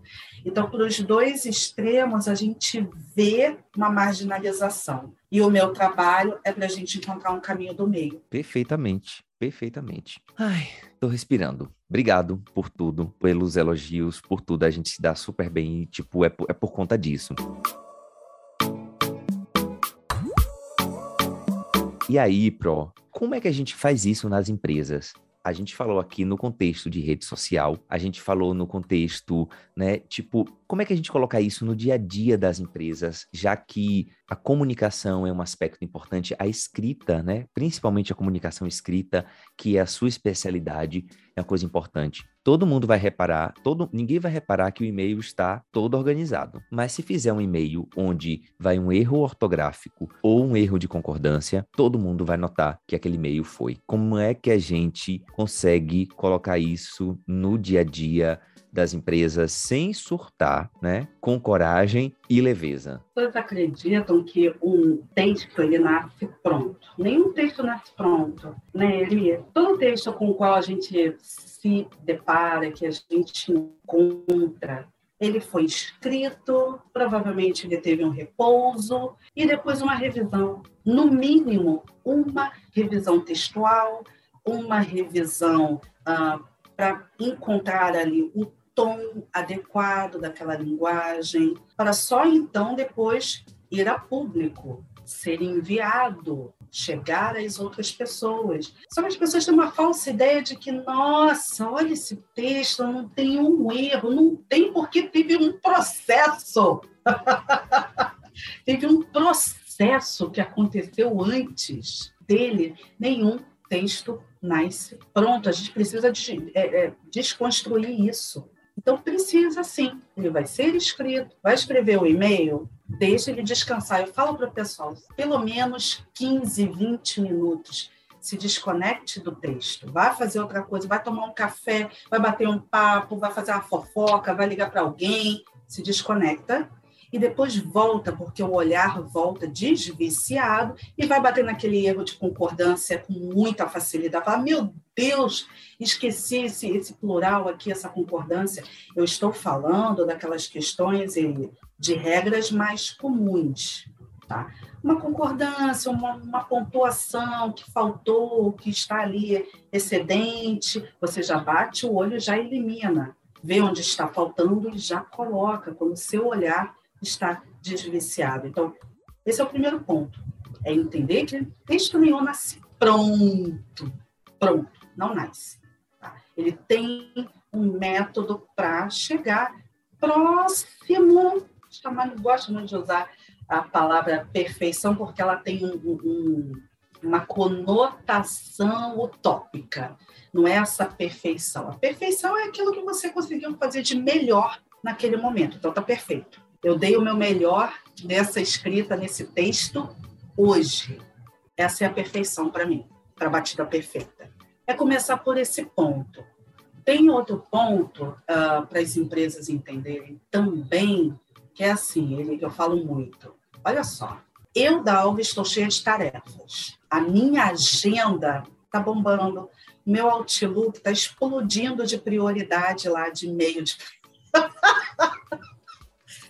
Então, para os dois extremos, a gente vê uma marginalização. E o meu trabalho é para a gente encontrar um caminho do meio. Perfeitamente. Perfeitamente. Ai, tô respirando. Obrigado por tudo, pelos elogios, por tudo. A gente se dá super bem e, tipo, é por, é por conta disso. E aí, Pro, como é que a gente faz isso nas empresas? A gente falou aqui no contexto de rede social, a gente falou no contexto, né, tipo, como é que a gente coloca isso no dia a dia das empresas, já que a comunicação é um aspecto importante, a escrita, né? Principalmente a comunicação escrita, que é a sua especialidade, é uma coisa importante. Todo mundo vai reparar, todo, ninguém vai reparar que o e-mail está todo organizado. Mas se fizer um e-mail onde vai um erro ortográfico ou um erro de concordância, todo mundo vai notar que aquele e-mail foi. Como é que a gente consegue colocar isso no dia a dia das empresas sem surtar, né? Com coragem e leveza. Todos acreditam que um texto ele nasce pronto. Nenhum texto nasce pronto, né, Eli? Todo texto com o qual a gente se depara, que a gente encontra, ele foi escrito, provavelmente ele teve um repouso e depois uma revisão. No mínimo, uma revisão textual, uma revisão ah, para encontrar ali o tom adequado daquela linguagem, para só então depois ir a público, ser enviado, chegar às outras pessoas. Só que as pessoas têm uma falsa ideia de que, nossa, olha esse texto, não tem um erro, não tem porque teve um processo. teve um processo que aconteceu antes dele, nenhum texto nasce pronto. A gente precisa de, é, é, desconstruir isso. Então, precisa sim. Ele vai ser escrito, vai escrever o e-mail, deixa ele descansar. Eu falo para o pessoal, pelo menos 15, 20 minutos. Se desconecte do texto, vai fazer outra coisa, vai tomar um café, vai bater um papo, vai fazer uma fofoca, vai ligar para alguém, se desconecta e depois volta, porque o olhar volta desviciado e vai bater naquele erro de concordância com muita facilidade. Fala, meu Deus, esqueci esse, esse plural aqui, essa concordância. Eu estou falando daquelas questões de regras mais comuns. Tá? Uma concordância, uma, uma pontuação que faltou, que está ali excedente, você já bate o olho, já elimina vê onde está faltando e já coloca, quando o seu olhar está desviciado. Então, esse é o primeiro ponto. É entender que texto nenhum nasce pronto. Pronto, não nasce. Tá? Ele tem um método para chegar próximo. Chamar, gosto muito de usar a palavra perfeição, porque ela tem um, um, uma conotação utópica. Não é essa perfeição. A perfeição é aquilo que você conseguiu fazer de melhor naquele momento. Então, está perfeito. Eu dei o meu melhor nessa escrita, nesse texto, hoje. Essa é a perfeição para mim, para a batida perfeita. É começar por esse ponto. Tem outro ponto uh, para as empresas entenderem também, que é assim, ele que eu falo muito. Olha só, eu, Dalva, estou cheia de tarefas. A minha agenda está bombando. Meu Outlook está explodindo de prioridade lá, de e-mail de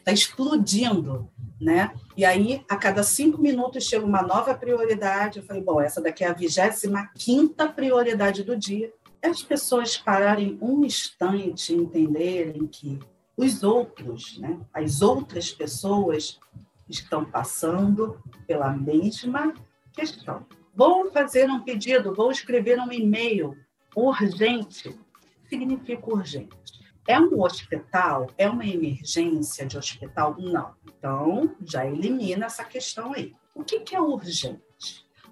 está explodindo, né? E aí, a cada cinco minutos chega uma nova prioridade. Eu falei, bom, essa daqui é a 25 prioridade do dia. É as pessoas pararem um instante e entenderem que os outros, né, as outras pessoas estão passando pela mesma questão. Vou fazer um pedido, vou escrever um e-mail urgente. Significa urgente É um hospital? É uma emergência de hospital? Não. Então, já elimina essa questão aí. O que, que é urgente?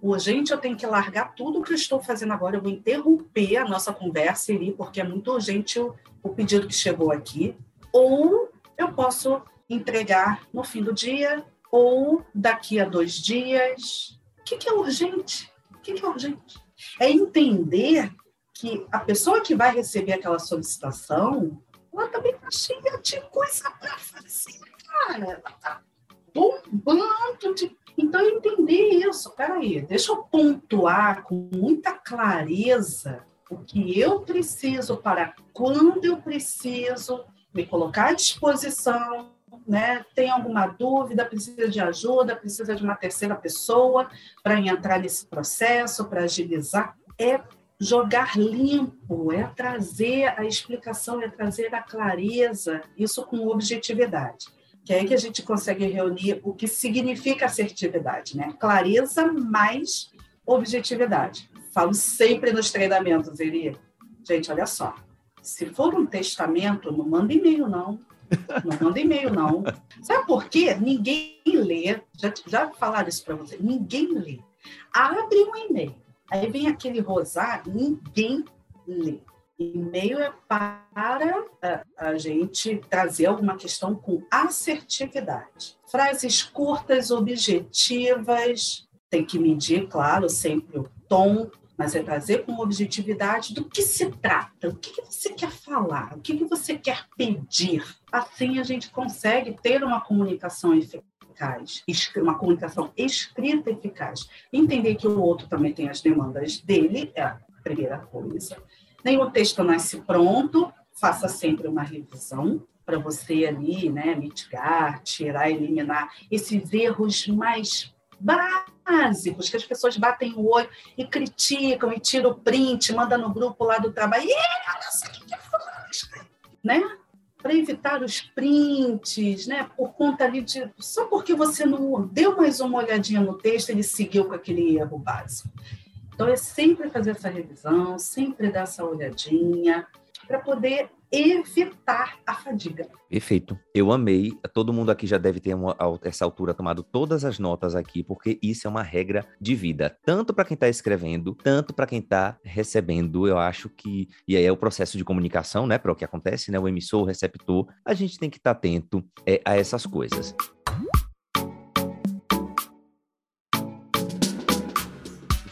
Urgente, eu tenho que largar tudo o que eu estou fazendo agora. Eu vou interromper a nossa conversa, ali, porque é muito urgente o, o pedido que chegou aqui. Ou eu posso entregar no fim do dia, ou daqui a dois dias. O que, que é urgente? O que, que é urgente? É entender que a pessoa que vai receber aquela solicitação, ela também está cheia de coisa para fazer, cara. Ela está bombando de. Então, entender isso. Peraí, deixa eu pontuar com muita clareza o que eu preciso para quando eu preciso me colocar à disposição, né? Tem alguma dúvida, precisa de ajuda, precisa de uma terceira pessoa para entrar nesse processo, para agilizar. É jogar limpo, é trazer a explicação, é trazer a clareza, isso com objetividade. Que é aí que a gente consegue reunir o que significa assertividade, né? Clareza mais objetividade. Falo sempre nos treinamentos, Eli. Gente, olha só. Se for um testamento, não manda e-mail, não. Não manda e-mail, não. Sabe por quê? Ninguém lê. Já, já falaram isso para você. Ninguém lê. Abre um e-mail Aí vem aquele rosar, ninguém lê. E-mail é para a, a, gente trazer alguma questão com assertividade. Frases curtas, objetivas, tem que medir, claro, sempre o tom, mas é trazer com objetividade do que se trata, o que, que você quer falar, o que, que você quer pedir. Assim a gente consegue ter uma comunicação eficaz eficaz, uma comunicação escrita eficaz. Entender que o outro também tem as demandas dele é a primeira coisa. Nenhum texto nasce pronto, faça sempre uma revisão para você ali, né, mitigar, tirar, eliminar esses erros mais básicos que as pessoas batem o olho e criticam e tiram o print, manda no grupo lá do trabalho. E olha só o que é né? Para evitar os prints, né? Por conta ali de só porque você não deu mais uma olhadinha no texto, ele seguiu com aquele erro básico. Então é sempre fazer essa revisão, sempre dar essa olhadinha para poder evitar a fadiga. Perfeito. Eu amei. Todo mundo aqui já deve ter, a essa altura, tomado todas as notas aqui, porque isso é uma regra de vida. Tanto para quem está escrevendo, tanto para quem está recebendo. Eu acho que. E aí é o processo de comunicação, né? Para o que acontece, né? O emissor, o receptor. A gente tem que estar tá atento é, a essas coisas.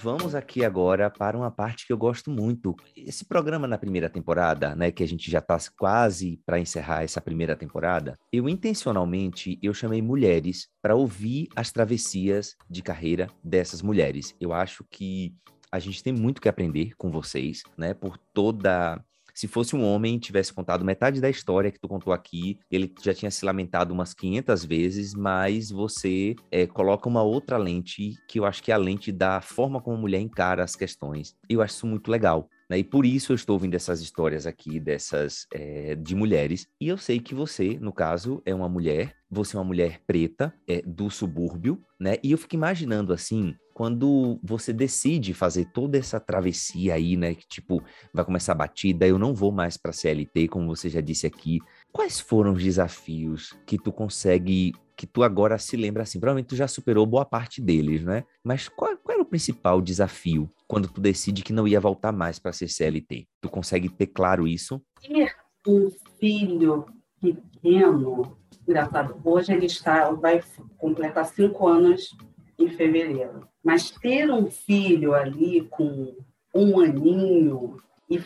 Vamos aqui agora para uma parte que eu gosto muito. Esse programa na primeira temporada, né, que a gente já está quase para encerrar essa primeira temporada, eu intencionalmente eu chamei mulheres para ouvir as travessias de carreira dessas mulheres. Eu acho que a gente tem muito que aprender com vocês, né, por toda se fosse um homem tivesse contado metade da história que tu contou aqui, ele já tinha se lamentado umas 500 vezes, mas você é, coloca uma outra lente, que eu acho que é a lente da forma como a mulher encara as questões. Eu acho isso muito legal. Né? E por isso eu estou ouvindo essas histórias aqui dessas é, de mulheres. E eu sei que você, no caso, é uma mulher, você é uma mulher preta, é, do subúrbio, né? E eu fico imaginando assim, quando você decide fazer toda essa travessia aí, né, que tipo, vai começar a batida, eu não vou mais para CLT, como você já disse aqui. Quais foram os desafios que tu consegue, que tu agora se lembra assim? Provavelmente tu já superou boa parte deles, né? Mas qual, qual era o principal desafio quando tu decide que não ia voltar mais para ser CLT? Tu consegue ter claro isso? Ter um filho pequeno, engraçado, hoje ele está, vai completar cinco anos fevereiro. Mas ter um filho ali com um aninho e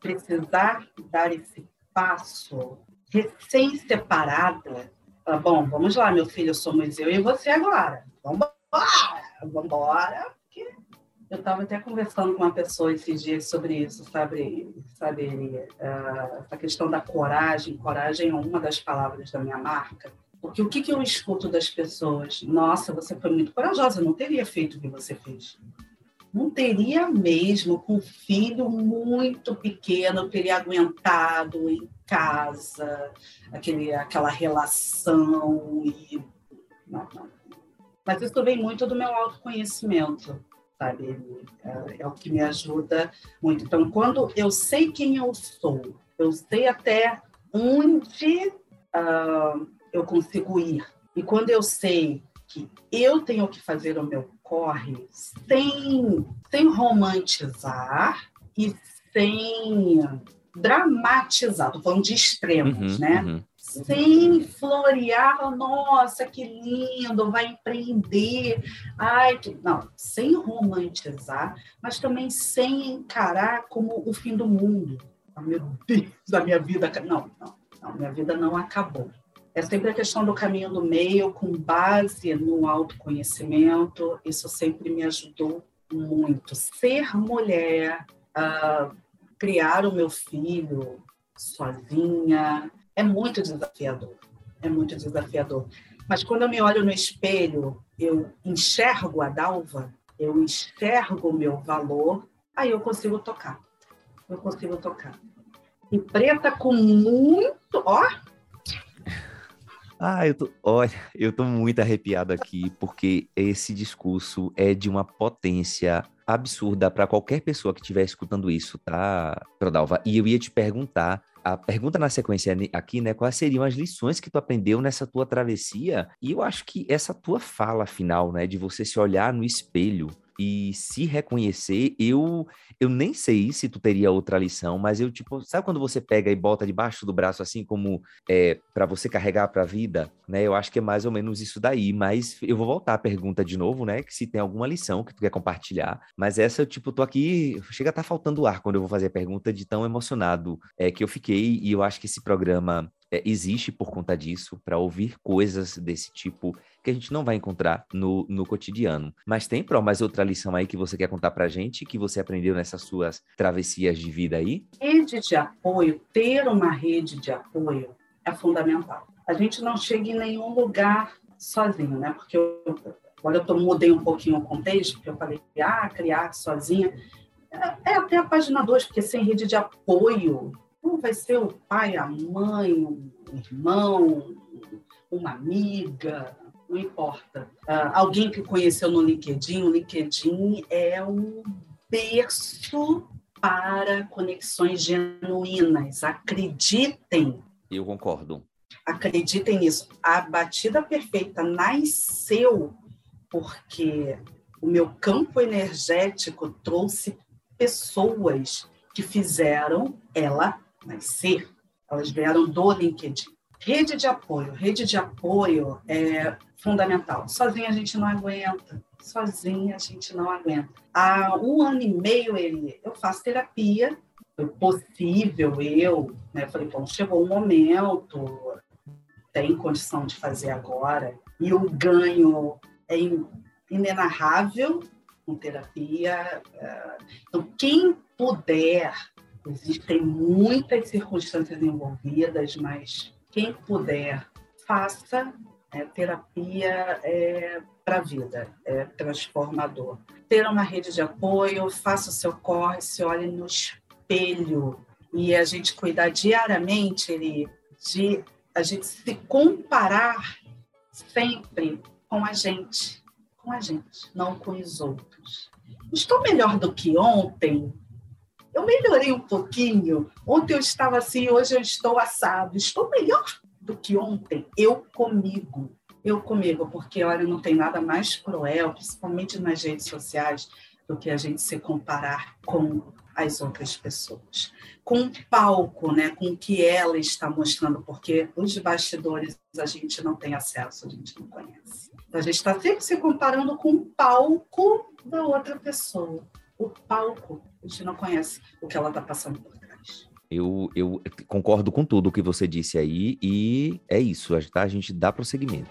precisar dar esse passo recém-separada, bom, vamos lá, meu filho, somos eu e você agora. Vamos embora. Eu estava até conversando com uma pessoa esses dias sobre isso, sabe, sabe, uh, essa questão da coragem. Coragem é uma das palavras da minha marca. Porque o que, que eu escuto das pessoas? Nossa, você foi muito corajosa, não teria feito o que você fez. Não teria mesmo, com um filho muito pequeno, teria aguentado em casa, aquele, aquela relação. E... Não, não. Mas isso vem muito do meu autoconhecimento, sabe? É, é o que me ajuda muito. Então, quando eu sei quem eu sou, eu sei até onde uh, eu consigo ir. E quando eu sei que eu tenho que fazer o meu corre sem, sem romantizar e sem dramatizar, estou falando de extremos, uhum, né? Uhum. Sem florear, nossa, que lindo, vai empreender. Ai, que... não, sem romantizar, mas também sem encarar como o fim do mundo. Oh, meu Deus, a minha vida. Não, não, não, minha vida não acabou. É sempre a questão do caminho do meio, com base no autoconhecimento. Isso sempre me ajudou muito. Ser mulher, uh, criar o meu filho sozinha, é muito desafiador. É muito desafiador. Mas quando eu me olho no espelho, eu enxergo a Dalva, eu enxergo o meu valor, aí eu consigo tocar. Eu consigo tocar. E preta com muito, ó, ah, eu tô, olha, eu tô muito arrepiado aqui, porque esse discurso é de uma potência absurda para qualquer pessoa que estiver escutando isso, tá, Prodalva? E eu ia te perguntar a pergunta na sequência aqui, né? Quais seriam as lições que tu aprendeu nessa tua travessia? E eu acho que essa tua fala final, né? De você se olhar no espelho e se reconhecer, eu eu nem sei se tu teria outra lição, mas eu tipo, sabe quando você pega e bota debaixo do braço assim como é para você carregar para a vida, né? Eu acho que é mais ou menos isso daí, mas eu vou voltar à pergunta de novo, né, que se tem alguma lição que tu quer compartilhar, mas essa eu tipo tô aqui, chega a tá faltando ar quando eu vou fazer a pergunta de tão emocionado é que eu fiquei e eu acho que esse programa é, existe por conta disso, para ouvir coisas desse tipo que a gente não vai encontrar no, no cotidiano. Mas tem, Pro, mais outra lição aí que você quer contar para gente, que você aprendeu nessas suas travessias de vida aí? Rede de apoio, ter uma rede de apoio é fundamental. A gente não chega em nenhum lugar sozinho, né? Porque eu, agora eu tô, mudei um pouquinho o contexto, porque eu falei, ah, criar sozinha. É, é até a página 2, porque sem rede de apoio como vai ser o pai, a mãe, um irmão, uma amiga, não importa. Uh, alguém que conheceu no LinkedIn, o LinkedIn é um berço para conexões genuínas. Acreditem. Eu concordo. Acreditem nisso. A batida perfeita nasceu porque o meu campo energético trouxe pessoas que fizeram ela nascer, elas vieram do LinkedIn. Rede de apoio. Rede de apoio é fundamental. Sozinha a gente não aguenta. Sozinha a gente não aguenta. Há um ano e meio, ele, eu faço terapia. Foi possível eu, né? Falei, bom, chegou o momento, tem condição de fazer agora. E o ganho é inenarrável com terapia. É, então, quem puder Existem muitas circunstâncias envolvidas, mas quem puder, faça. É, terapia é para a vida, é transformador. Ter uma rede de apoio, faça o seu corre, se olhe no espelho e a gente cuidar diariamente ele, de a gente se comparar sempre com a gente, com a gente, não com os outros. Estou melhor do que ontem? Eu melhorei um pouquinho. Ontem eu estava assim, hoje eu estou assado. Estou melhor do que ontem. Eu comigo. Eu comigo, porque olha, não tem nada mais cruel, principalmente nas redes sociais, do que a gente se comparar com as outras pessoas. Com o palco, né, com o que ela está mostrando, porque os bastidores a gente não tem acesso, a gente não conhece. Então, a gente está sempre se comparando com o palco da outra pessoa o palco. A gente não conhece o que ela está passando por trás. Eu, eu concordo com tudo o que você disse aí e é isso, tá? a gente dá prosseguimento.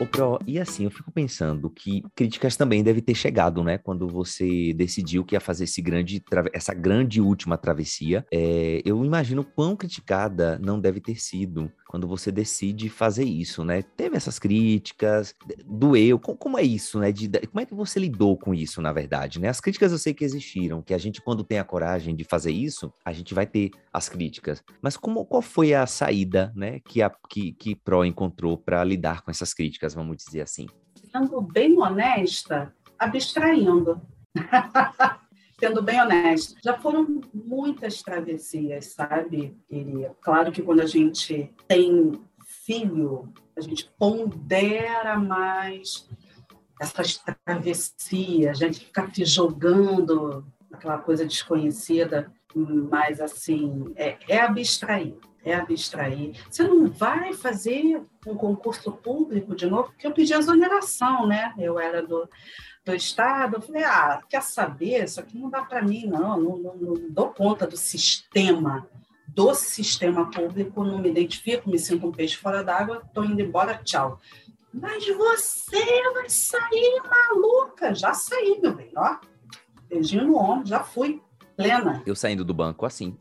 Ô, Pro, e assim, eu fico pensando que críticas também devem ter chegado, né? Quando você decidiu que ia fazer esse grande, essa grande última travessia. É, eu imagino quão criticada não deve ter sido quando você decide fazer isso, né? Teve essas críticas, doeu, como é isso, né? De, como é que você lidou com isso, na verdade, né? As críticas eu sei que existiram, que a gente, quando tem a coragem de fazer isso, a gente vai ter as críticas. Mas como, qual foi a saída, né, que a que, que Pro encontrou para lidar com essas críticas, vamos dizer assim? Sendo bem honesta, abstraindo. sendo bem honesto, já foram muitas travessias, sabe? E claro que quando a gente tem filho, a gente pondera mais essas travessias, a gente fica se jogando aquela coisa desconhecida, mas assim, é, é abstrair, é abstrair. Você não vai fazer um concurso público de novo, porque eu pedi exoneração, né? Eu era do, do Estado, eu falei, ah, quer saber? Isso aqui não dá para mim, não. Não, não, não dou conta do sistema, do sistema público, não me identifico, me sinto um peixe fora d'água, estou indo embora, tchau. Mas você vai sair maluca. Já saí, meu bem, ó. Beijinho no ombro, já fui, plena. Eu saindo do banco assim.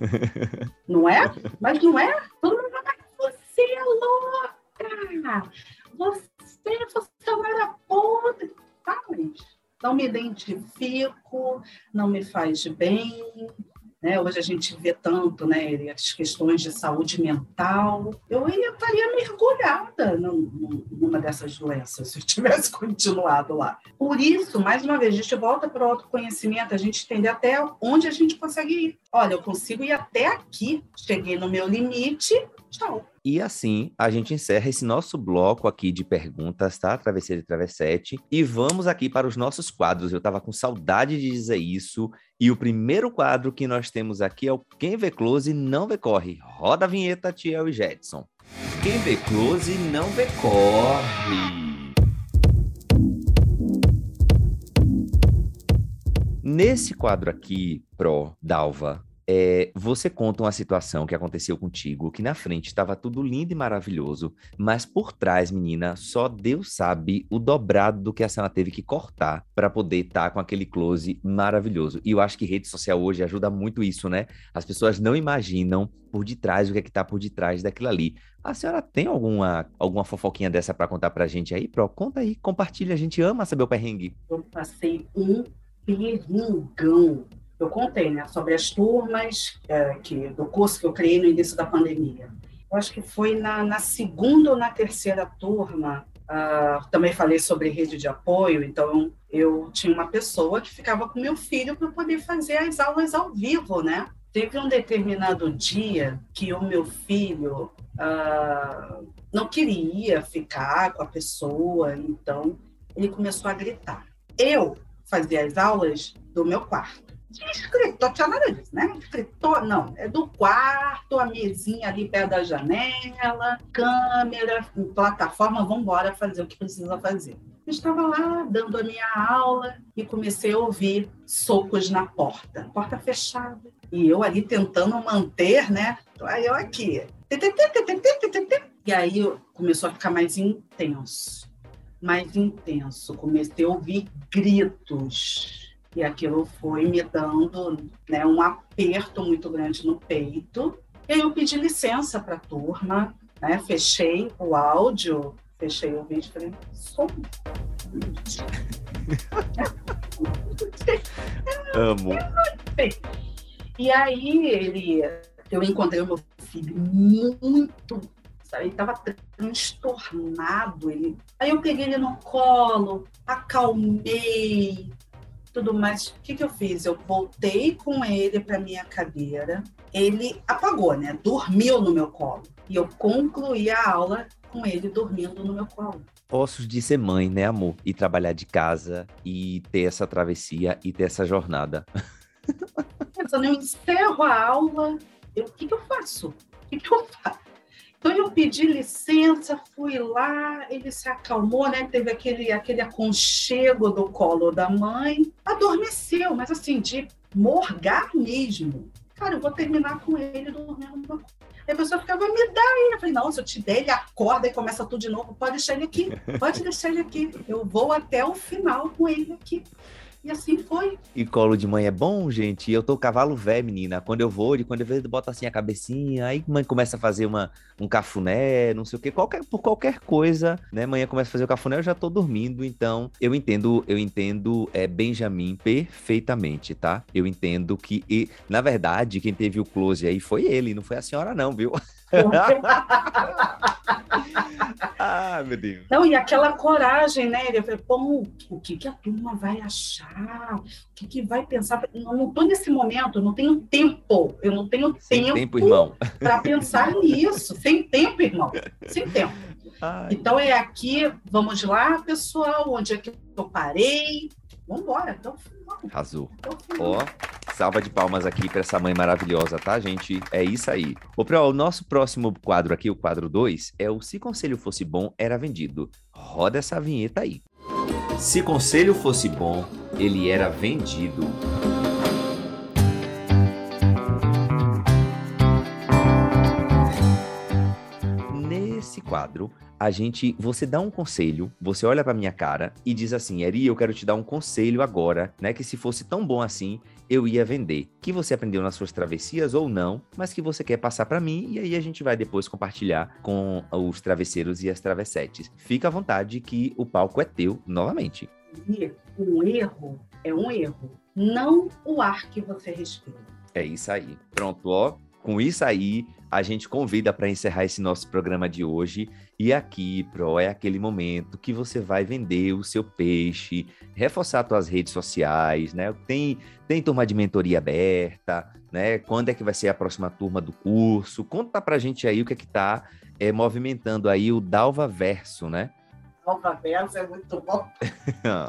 Não é? Mas não é? Todo mundo fala, você é louca! Você, você não era podre. Tá, mas não me identifico, não me faz bem, né? Hoje a gente vê tanto né, as questões de saúde mental. Eu ia, estaria mergulhada numa dessas doenças se eu tivesse continuado lá. Por isso, mais uma vez, a gente volta para o autoconhecimento, a gente entender até onde a gente consegue ir. Olha, eu consigo ir até aqui, cheguei no meu limite, tchau. E assim a gente encerra esse nosso bloco aqui de perguntas, tá? Travesseiro e Travessete. E vamos aqui para os nossos quadros. Eu estava com saudade de dizer isso. E o primeiro quadro que nós temos aqui é o Quem Vê Close Não Vê Corre. Roda a vinheta, Tiel e Jetson. Quem vê close não vê corre. Nesse quadro aqui, Pro Dalva, é, você conta uma situação que aconteceu contigo, que na frente estava tudo lindo e maravilhoso, mas por trás, menina, só Deus sabe o dobrado do que a senhora teve que cortar para poder estar tá com aquele close maravilhoso. E eu acho que rede social hoje ajuda muito isso, né? As pessoas não imaginam por detrás o que é que tá por detrás daquilo ali. A senhora tem alguma, alguma fofoquinha dessa para contar pra gente aí, Pro? Conta aí, compartilha, a gente ama saber o perrengue. Eu passei um perrengão eu contei, né, sobre as turmas é, que, do curso que eu criei no início da pandemia. Eu acho que foi na, na segunda ou na terceira turma, uh, também falei sobre rede de apoio, então eu tinha uma pessoa que ficava com meu filho para poder fazer as aulas ao vivo, né? Teve um determinado dia que o meu filho uh, não queria ficar com a pessoa, então ele começou a gritar. Eu fazia as aulas do meu quarto tinha escritor, tinha nada disso, né? Escritor, não, é do quarto, a mesinha ali perto da janela, câmera, plataforma, vamos embora fazer o que precisa fazer. Eu estava lá dando a minha aula e comecei a ouvir socos na porta, porta fechada. E eu ali tentando manter, né? Aí eu aqui. E aí começou a ficar mais intenso, mais intenso. Comecei a ouvir gritos e aquilo foi me dando né, um aperto muito grande no peito. E aí eu pedi licença para a turma, né, fechei o áudio, fechei o vídeo e falei, som. Amo. E aí ele, eu encontrei o meu filho muito ele estava transtornado. Ele... Aí eu peguei ele no colo, acalmei, tudo mais. O que, que eu fiz? Eu voltei com ele para minha cadeira. Ele apagou, né? Dormiu no meu colo. E eu concluí a aula com ele dormindo no meu colo. Ossos de ser mãe, né, amor? E trabalhar de casa, e ter essa travessia, e ter essa jornada. Pensando, eu encerro a aula, eu, o que, que eu faço? O que, que eu faço? Então eu pedi licença, fui lá, ele se acalmou, né? Teve aquele, aquele aconchego do colo da mãe, adormeceu, mas assim, de morgar mesmo. Cara, eu vou terminar com ele dormindo no Aí a pessoa ficava, me dá aí. Eu falei, não, se eu te der, ele acorda e começa tudo de novo. Pode deixar ele aqui, pode deixar ele aqui. Eu vou até o final com ele aqui. E assim foi. E colo de mãe é bom, gente. Eu tô cavalo velho, menina. Quando eu vou, de quando eu vejo, bota assim a cabecinha, aí mãe começa a fazer uma, um cafuné, não sei o quê. Qualquer, por qualquer coisa, né? Mãe começa a fazer o cafuné, eu já tô dormindo. Então, eu entendo, eu entendo é, Benjamin perfeitamente, tá? Eu entendo que, e, na verdade, quem teve o close aí foi ele, não foi a senhora, não, viu? ah, meu Deus. Não, e aquela coragem, né? Ele falou, pô, o que, que a turma vai achar? O que, que vai pensar? Eu não estou nesse momento, eu não tenho tempo. Eu não tenho Sem tempo, tempo, para pensar nisso. Sem tempo, irmão. Sem tempo. Ai, Então é aqui, vamos lá, pessoal, onde é que eu parei? Vamos embora, até o final. arrasou. Até o final. Ó, salva de palmas aqui para essa mãe maravilhosa, tá, gente? É isso aí. Ô, Pro, o nosso próximo quadro aqui, o quadro 2, é o Se Conselho Fosse Bom, Era Vendido. Roda essa vinheta aí. Se conselho fosse bom, ele era vendido. Quadro, a gente, você dá um conselho, você olha pra minha cara e diz assim, Eri, eu quero te dar um conselho agora, né? Que se fosse tão bom assim, eu ia vender. Que você aprendeu nas suas travessias ou não, mas que você quer passar pra mim e aí a gente vai depois compartilhar com os travesseiros e as travessetes. Fica à vontade que o palco é teu novamente. Um erro é um erro, não o ar que você respira. É isso aí. Pronto, ó. Com isso aí, a gente convida para encerrar esse nosso programa de hoje. E aqui, Pro, é aquele momento que você vai vender o seu peixe, reforçar suas redes sociais, né? Tem, tem turma de mentoria aberta, né? Quando é que vai ser a próxima turma do curso? Conta pra gente aí o que é que tá é, movimentando aí o Dalva Verso, né? Nova Versa é muito bom.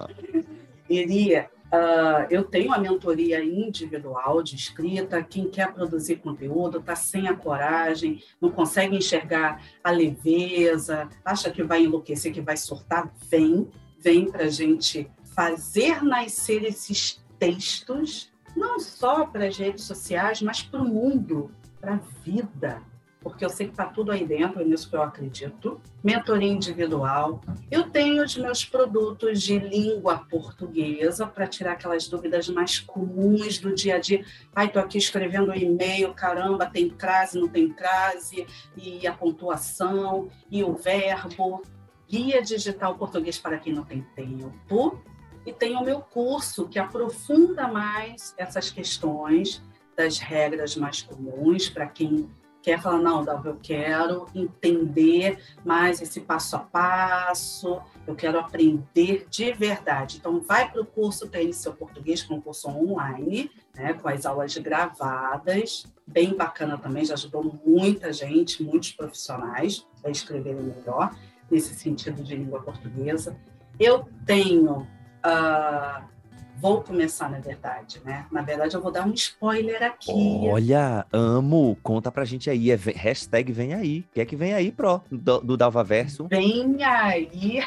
Iria, ah, eu tenho a mentoria individual de escrita. Quem quer produzir conteúdo está sem a coragem, não consegue enxergar a leveza, acha que vai enlouquecer, que vai surtar. Vem, vem para a gente fazer nascer esses textos, não só para as redes sociais, mas para o mundo, para a vida. Porque eu sei que está tudo aí dentro, é nisso que eu acredito. Mentoria individual, eu tenho os meus produtos de língua portuguesa para tirar aquelas dúvidas mais comuns do dia a dia. Ai, estou aqui escrevendo um e-mail, caramba, tem crase, não tem crase, e a pontuação, e o verbo. Guia digital português para quem não tem tempo. E tem o meu curso que aprofunda mais essas questões das regras mais comuns para quem quer falar, não, Dalva, eu quero entender mais esse passo a passo, eu quero aprender de verdade. Então, vai para o curso Treine Seu Português, que é um curso online, né, com as aulas gravadas, bem bacana também, já ajudou muita gente, muitos profissionais a escreverem melhor nesse sentido de língua portuguesa. Eu tenho... ah, Vou começar, na verdade, né? Na verdade, eu vou dar um spoiler aqui. Olha, amo. Conta pra gente aí. É hashtag vem aí. O que é que vem aí, Pro, do, do Dalva Verso? Vem aí,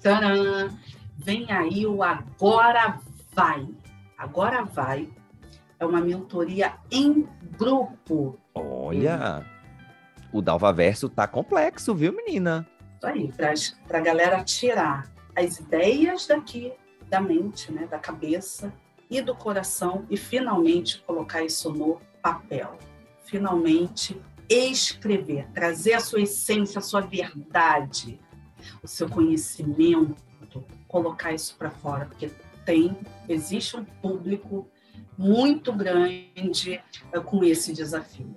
tcharam, vem aí o Agora Vai. Agora Vai é uma mentoria em grupo. Olha, o Dalva Verso tá complexo, viu, menina? Isso aí, para a galera tirar as ideias daqui da mente, né, da cabeça e do coração e finalmente colocar isso no papel. Finalmente escrever, trazer a sua essência, a sua verdade, o seu conhecimento, colocar isso para fora, porque tem, existe um público muito grande eh, com esse desafio.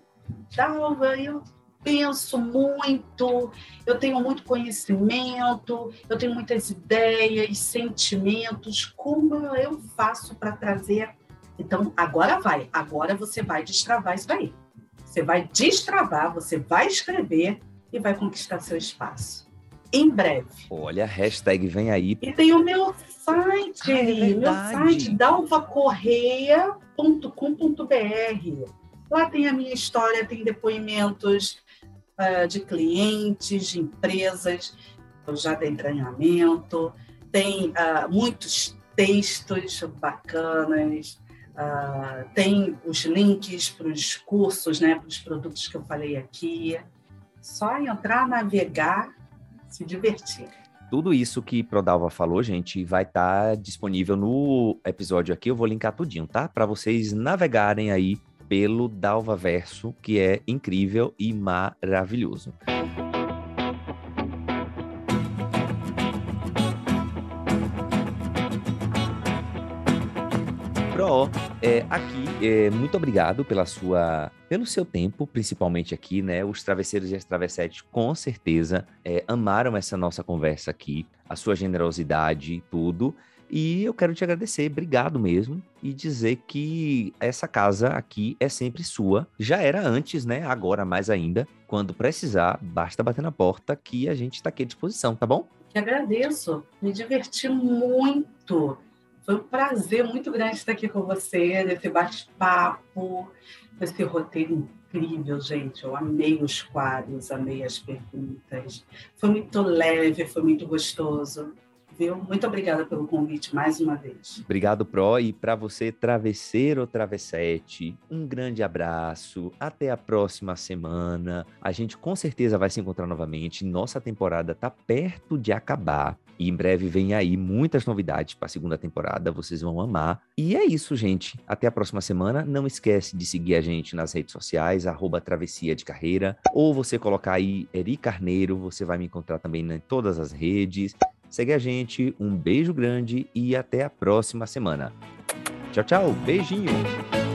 Dalva, eu penso muito, eu tenho muito conhecimento, eu tenho muitas ideias, sentimentos. Como eu faço para trazer? Então, agora vai, agora você vai destravar isso aí. Você vai destravar, você vai escrever e vai conquistar seu espaço. Em breve. Olha, hashtag vem aí. E tem o meu site, Ah, é meu site, dalvacorreia.com.br. Lá tem a minha história, tem depoimentos de clientes, de empresas, já dei treinamento, tem ah, muitos textos bacanas, ah, tem os links para os cursos, né, para os produtos que eu falei aqui. Só entrar, navegar, se divertir. Tudo isso que Prodalva falou, gente, vai estar disponível no episódio aqui. Eu vou linkar tudinho, tá? Para vocês navegarem aí pelo Dalva Verso, que é incrível e maravilhoso. Pro, É, aqui, é, muito obrigado pela sua, pelo seu tempo, principalmente aqui, né? Os travesseiros e as travessetes, com certeza, é, amaram essa nossa conversa aqui, a sua generosidade, tudo. E eu quero te agradecer, obrigado mesmo, e dizer que essa casa aqui é sempre sua. Já era antes, né? Agora mais ainda. Quando precisar, basta bater na porta que a gente está aqui à disposição, tá bom? Que agradeço, me diverti muito. Foi um prazer muito grande estar aqui com você, nesse bate-papo, esse roteiro incrível, gente. Eu amei os quadros, amei as perguntas. Foi muito leve, foi muito gostoso viu? Muito obrigada pelo convite mais uma vez. Obrigado, Pro. E para você, travesseiro travessete, um grande abraço. Até a próxima semana. A gente com certeza vai se encontrar novamente. Nossa temporada está perto de acabar. E em breve vem aí muitas novidades para a segunda temporada, vocês vão amar. E é isso, gente. Até a próxima semana. Não esquece de seguir a gente nas redes sociais, arroba Travessia de Carreira. Ou você colocar aí Eri Carneiro, você vai me encontrar também em todas as redes. Segue a gente, um beijo grande e até a próxima semana. Tchau, tchau, beijinho!